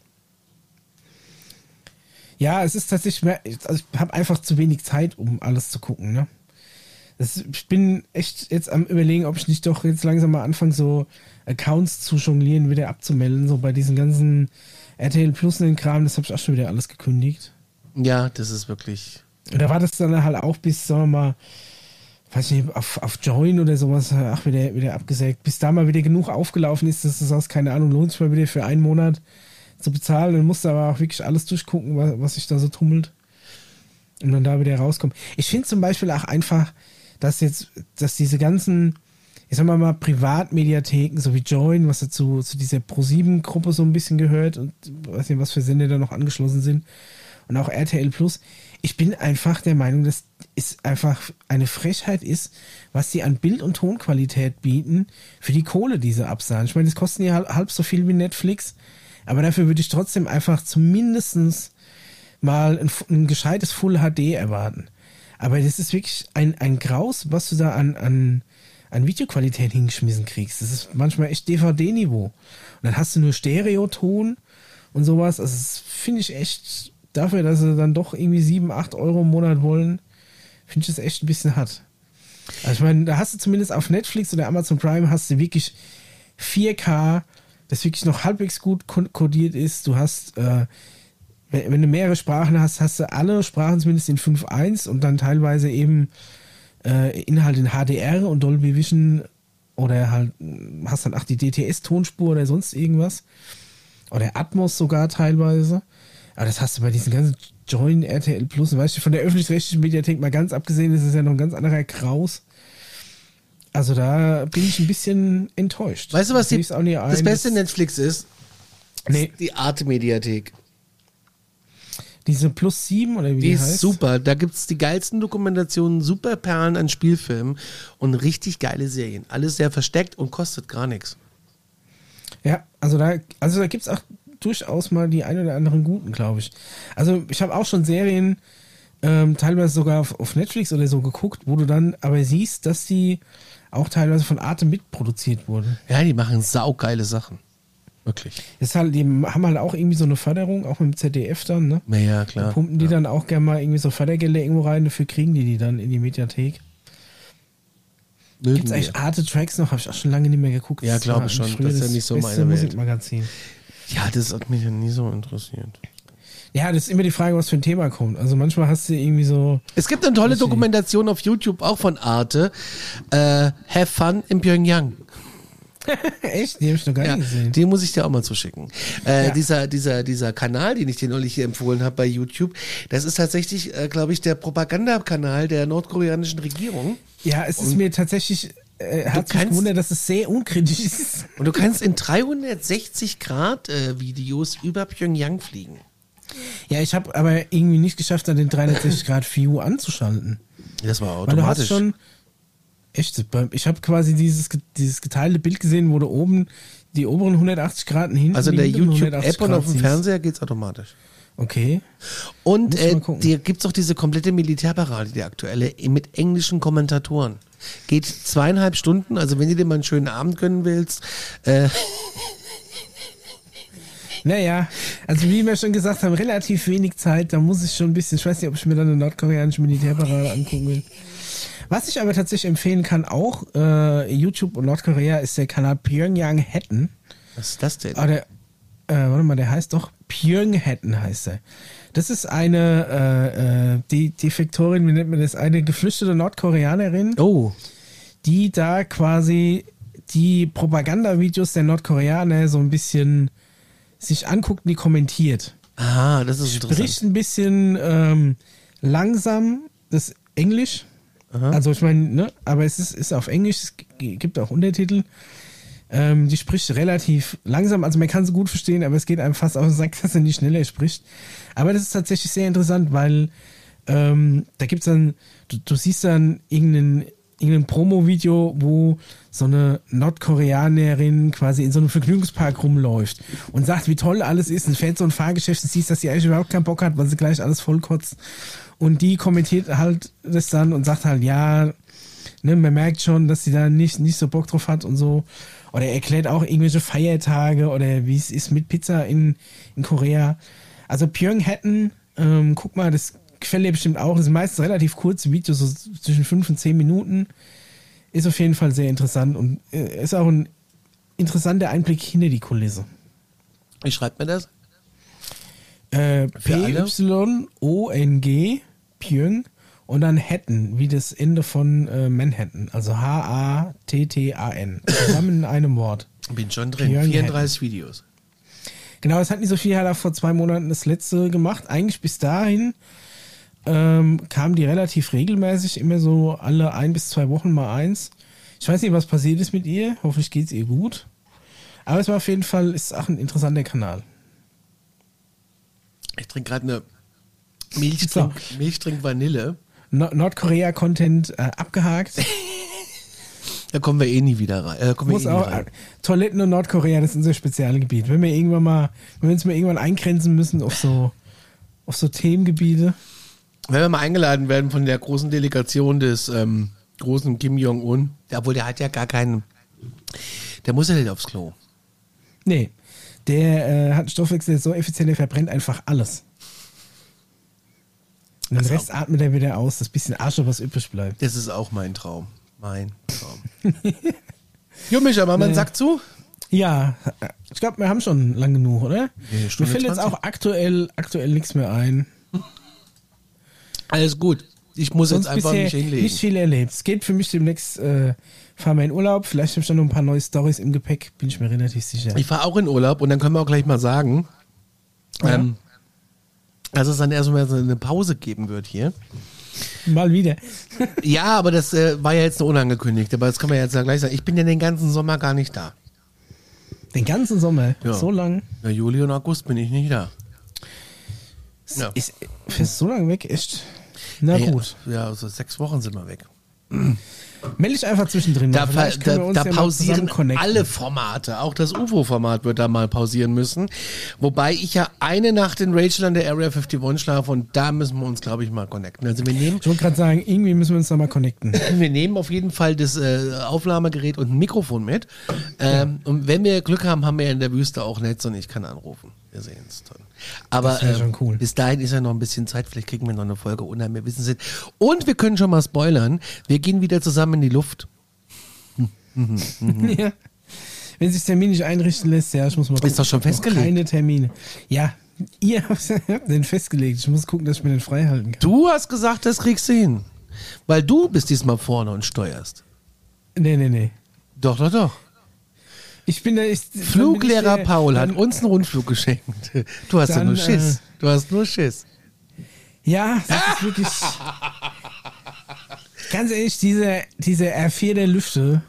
Ja, es ist tatsächlich, mehr, also ich habe einfach zu wenig Zeit, um alles zu gucken. Ne? Das, ich bin echt jetzt am überlegen, ob ich nicht doch jetzt langsam mal anfange, so Accounts zu jonglieren, wieder abzumelden, so bei diesen ganzen RTL Plus und den Kram, das habe ich auch schon wieder alles gekündigt. Ja, das ist wirklich. Und da war das dann halt auch bis, sagen wir mal, weiß nicht, auf, auf Join oder sowas, ach, wieder, wieder abgesägt. Bis da mal wieder genug aufgelaufen ist, dass du sagst, keine Ahnung, lohnt sich mal wieder für einen Monat zu bezahlen. Dann musst du aber auch wirklich alles durchgucken, was, was sich da so tummelt. Und dann da wieder rauskommen. Ich finde zum Beispiel auch einfach, dass jetzt, dass diese ganzen, ich sag mal mal, Privatmediatheken, so wie Join, was dazu zu dieser Pro7-Gruppe so ein bisschen gehört und weiß nicht, was für Sender da noch angeschlossen sind, und auch RTL Plus. Ich bin einfach der Meinung, dass es einfach eine Frechheit ist, was sie an Bild- und Tonqualität bieten für die Kohle, die sie absahen. Ich meine, das kosten ja halb, so viel wie Netflix, aber dafür würde ich trotzdem einfach zumindestens mal ein, ein gescheites Full HD erwarten. Aber das ist wirklich ein, ein Graus, was du da an, an, an Videoqualität hingeschmissen kriegst. Das ist manchmal echt DVD-Niveau. Und dann hast du nur Stereoton und sowas. Also das finde ich echt, dafür, dass sie dann doch irgendwie 7, 8 Euro im Monat wollen, finde ich das echt ein bisschen hart. Also ich meine, da hast du zumindest auf Netflix oder Amazon Prime hast du wirklich 4K, das wirklich noch halbwegs gut ko- kodiert ist. Du hast, äh, wenn, wenn du mehrere Sprachen hast, hast du alle Sprachen zumindest in 5.1 und dann teilweise eben äh, Inhalt in HDR und Dolby Vision oder halt hast dann auch die DTS-Tonspur oder sonst irgendwas. Oder Atmos sogar teilweise. Aber das hast du bei diesen ganzen Join RTL Plus, weißt du, von der öffentlich-rechtlichen Mediathek mal ganz abgesehen, das ist ja noch ein ganz anderer Kraus. Also da bin ich ein bisschen enttäuscht. Weißt du, was die, das Beste Netflix ist? Nee. Die Arte-Mediathek. Diese Plus 7 oder wie Die die, ist heißt? super. Da gibt es die geilsten Dokumentationen, super Perlen an Spielfilmen und richtig geile Serien. Alles sehr versteckt und kostet gar nichts. Ja, also da, also da gibt es auch durchaus mal die ein oder anderen guten, glaube ich. Also ich habe auch schon Serien ähm, teilweise sogar auf, auf Netflix oder so geguckt, wo du dann aber siehst, dass die auch teilweise von Arte mitproduziert wurden. Ja, die machen saugeile Sachen. Wirklich. Das halt, die haben halt auch irgendwie so eine Förderung, auch mit dem ZDF dann, ne? Ja, ja Da klar. pumpen die dann auch gerne mal irgendwie so Fördergelder irgendwo rein, dafür kriegen die die dann in die Mediathek. Gibt's wir. eigentlich Arte Tracks noch? Habe ich auch schon lange nicht mehr geguckt. Ja, glaube war schon. Das ist ja nicht so meine Welt. Musikmagazin. Ja, das hat mich ja nie so interessiert. Ja, das ist immer die Frage, was für ein Thema kommt. Also manchmal hast du irgendwie so, Es gibt eine tolle ich. Dokumentation auf YouTube, auch von Arte. Äh, Have Fun in Pyongyang. [laughs] echt, die habe ich noch gar Ja, nicht gesehen. den muss ich dir auch mal zuschicken. Äh, Ja. dieser, dieser, dieser Kanal, den ich dir neulich hier empfohlen habe bei YouTube, das ist tatsächlich, äh, glaube ich, der Propagandakanal der nordkoreanischen Regierung. Ja, es ist mir tatsächlich, äh, hat kannst- gewundert, dass es sehr unkritisch ist. Und du kannst in 360 Grad äh, Videos über Pyongyang fliegen. Ja, ich habe aber irgendwie nicht geschafft, dann den 360 Grad View anzuschalten. Das war Weil du hast automatisch. schon, echt, ich habe quasi dieses, dieses geteilte Bild gesehen, wo du oben die oberen 180 Grad hinten also in der YouTube-App 180 und auf dem. Fernseher geht's automatisch. Okay. Und äh, dir gibt's auch diese komplette Militärparade, die aktuelle, mit englischen Kommentatoren. Geht zweieinhalb Stunden, also wenn du dir mal einen schönen Abend gönnen willst, äh, [laughs] Naja, also wie wir schon gesagt haben, relativ wenig Zeit, da muss ich schon ein bisschen, ich weiß nicht, ob ich mir dann eine nordkoreanische Militärparade angucken will. Was ich aber tatsächlich empfehlen kann, auch äh, YouTube und Nordkorea, ist der Kanal Pyongyang Hatton. was ist das denn? Ah, der, äh, warte mal, der heißt doch Pyonghatten heißt er. Das ist eine äh, äh, die Defektorin, wie nennt man das? Eine geflüchtete Nordkoreanerin, Oh, die da quasi die Propagandavideos der Nordkoreaner so ein bisschen sich anguckt und die kommentiert. aha, das ist interessant. Spricht ein bisschen ähm, langsam das Englisch. Also ich meine, ne, aber es ist, ist auf Englisch, es gibt auch Untertitel. Ähm, die spricht relativ langsam, also man kann sie gut verstehen, aber es geht einem fast auf den Sack, dass er nicht schneller spricht. Aber das ist tatsächlich sehr interessant, weil ähm, da gibt's dann, du, du siehst dann irgendein, irgendein Promo-Video, wo so eine Nordkoreanerin quasi in so einem Vergnügungspark rumläuft und sagt, wie toll alles ist und fährt so ein Fahrgeschäft und siehst, dass sie eigentlich überhaupt keinen Bock hat, weil sie gleich alles vollkotzt. Und die kommentiert halt das dann und sagt halt, ja, ne, man merkt schon, dass sie da nicht, nicht so Bock drauf hat und so. Oder er erklärt auch irgendwelche Feiertage oder wie es ist mit Pizza in, in Korea. Also Pyongyang, ähm, guck mal, das dir bestimmt auch. Das sind meistens relativ kurze Videos, so zwischen fünf und zehn Minuten. Ist auf jeden Fall sehr interessant und äh, ist auch ein interessanter Einblick hinter die Kulisse. Wie schreibt man das? Äh? P-Y-O-N-G, Pyong, und dann Hatton, wie das Ende von äh, Manhattan. Also H-A-T-T-A-N. Zusammen in einem Wort. Bin schon drin. Pyongyang. 34 Videos. Genau, das hat die Sophie hat auch vor zwei Monaten das letzte gemacht. Eigentlich bis dahin ähm, kam die relativ regelmäßig, immer so alle ein bis zwei Wochen mal eins. Ich weiß nicht, was passiert ist mit ihr. Hoffentlich geht es ihr gut. Aber es war auf jeden Fall, ist auch ein interessanter Kanal. Ich trinke gerade eine Milchtrink, Milchtrink Vanille. No Nordkorea-Content äh, abgehakt. [laughs] Da kommen wir eh nie wieder rein. Äh, Muss eh auch, rein. Toiletten und Nordkorea, das ist unser Spezialgebiet. Wenn wir irgendwann mal, wenn wir uns mal irgendwann eingrenzen müssen auf so, auf so Themengebiete. Wenn wir mal eingeladen werden von der großen Delegation des ähm, großen Kim Jong-un, obwohl der hat ja gar keinen, der muss ja nicht aufs Klo. Nee, der äh, hat einen Stoffwechsel, der ist so effizient, der verbrennt einfach alles. Und den Also- Rest atmet er wieder aus, das bisschen Asche, was übrig bleibt. Das ist auch mein Traum. Mein Traum. [laughs] jo, Micha, machen wir einen Nee. Sack zu? Ja, ich glaube, wir haben schon lang genug, oder? Ja, Mir fällt jetzt 20. auch aktuell, aktuell nichts mehr ein. Alles gut. Ich muss Sonst jetzt einfach mich hinlegen. nicht viel erlebt. Es geht für mich demnächst, äh, fahren wir in Urlaub. Vielleicht habe ich dann noch ein paar neue Stories im Gepäck, bin ich mir relativ sicher. Ich fahre auch in Urlaub und dann können wir auch gleich mal sagen, Ja. ähm, dass es dann erstmal so eine Pause geben wird hier. Mal wieder. [laughs] Ja, aber das äh, war ja jetzt nur unangekündigt. Aber das kann man ja jetzt ja gleich sagen. Ich bin ja den ganzen Sommer gar nicht da. Den ganzen Sommer. Ja. So lang. Ja, Juli und August bin ich nicht da. Ja. Ist fest so lang weg, echt. Na Ey, gut. Ja, so sechs Wochen sind wir weg. Melde dich einfach zwischendrin. Da, können da, da ja pausieren alle Formate. Auch das UFO-Format wird da mal pausieren müssen. Wobei ich ja eine Nacht in Rachel an der Area 51 schlafe und da müssen wir uns, glaube ich, mal connecten. Also wir nehmen, Ich wollte gerade sagen, irgendwie müssen wir uns da mal connecten. [laughs] wir nehmen auf jeden Fall das äh, Aufnahmegerät und ein Mikrofon mit. Ähm, Und wenn wir Glück haben, haben wir ja in der Wüste auch Netz und ich kann anrufen. Wir sehen es dann. Aber ähm, cool. bis dahin ist ja noch ein bisschen Zeit. Vielleicht kriegen wir noch eine Folge unheim, wir wissen sind. Und wir können schon mal spoilern. Wir gehen wieder zusammen in die Luft. [laughs] ja. Wenn sich Termin nicht einrichten lässt, ja, ich muss mal gucken. Ist doch schon festgelegt. Keine Termine. Ja, ihr [laughs] habt den festgelegt. Ich muss gucken, dass ich mir den frei halten kann. Du hast gesagt, das kriegst du hin. Weil du bist diesmal vorne und steuerst. Nee, nee, nee. Doch, doch, doch. Ich bin der. Ich, Fluglehrer ich der- Paul hat dann- uns einen Rundflug geschenkt. Du hast ja Dann, nur Schiss. äh, Du hast nur Schiss. Ja, das ist wirklich. Ganz ehrlich, diese, diese R4 der Lüfte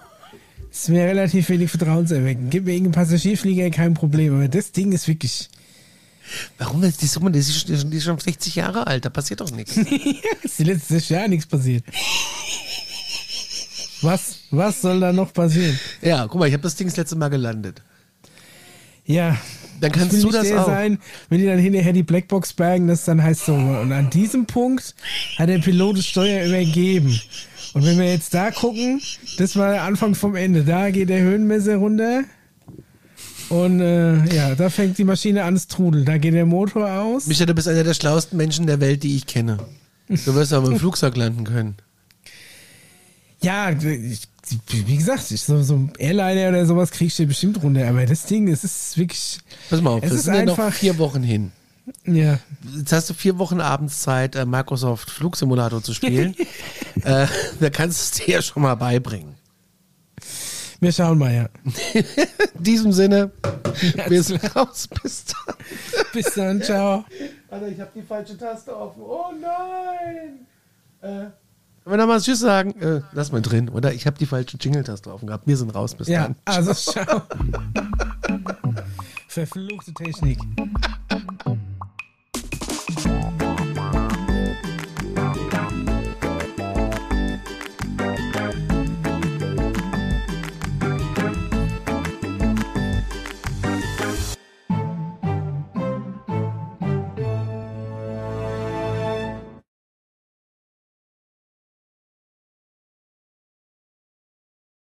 ist mir relativ wenig vertrauenserweckend. Gib mir irgendeinen Passagierflieger, kein Problem. Aber das Ding ist wirklich. Warum ist die Summe? Die ist, die ist schon 60 Jahre alt, da passiert doch nichts. [laughs] ist die letzten sechs Jahre nichts passiert. Was, was soll da noch passieren? Ja, guck mal, ich habe das Ding das letzte Mal gelandet. Ja. Dann kannst du das auch. sein, wenn die dann hinterher die Blackbox bergen, das dann heißt so. Und an diesem Punkt hat der Pilot das Steuer übergeben. Und wenn wir jetzt da gucken, das war der Anfang vom Ende. Da geht der Höhenmesser runter. Und äh, ja, da fängt die Maschine an zu trudeln. Da geht der Motor aus. Micha, du bist einer der schlauesten Menschen der Welt, die ich kenne. Du wirst aber im [laughs] Flugzeug landen können. Ja, ich, wie gesagt, so, so ein Airliner oder sowas kriegst du bestimmt runter. Aber das Ding, es ist wirklich. Pass mal auf, Es ist sind ja noch einfach- vier Wochen hin. Ja. Jetzt hast du vier Wochen abends Zeit, äh, Microsoft Flugsimulator zu spielen. [laughs] äh, da kannst du es dir ja schon mal beibringen. Wir schauen mal, ja. In diesem Sinne, wir sind raus. Bis dann. Bis dann, ciao. Alter, ich habe die falsche Taste offen. Oh nein! Äh, können wir nochmal Tschüss sagen? Äh, lass mal drin, oder? Ich habe die falsche Jingle-Taste offen gehabt. Wir sind raus. Bis Ja, dann. also ciao. [laughs] Verfluchte Technik.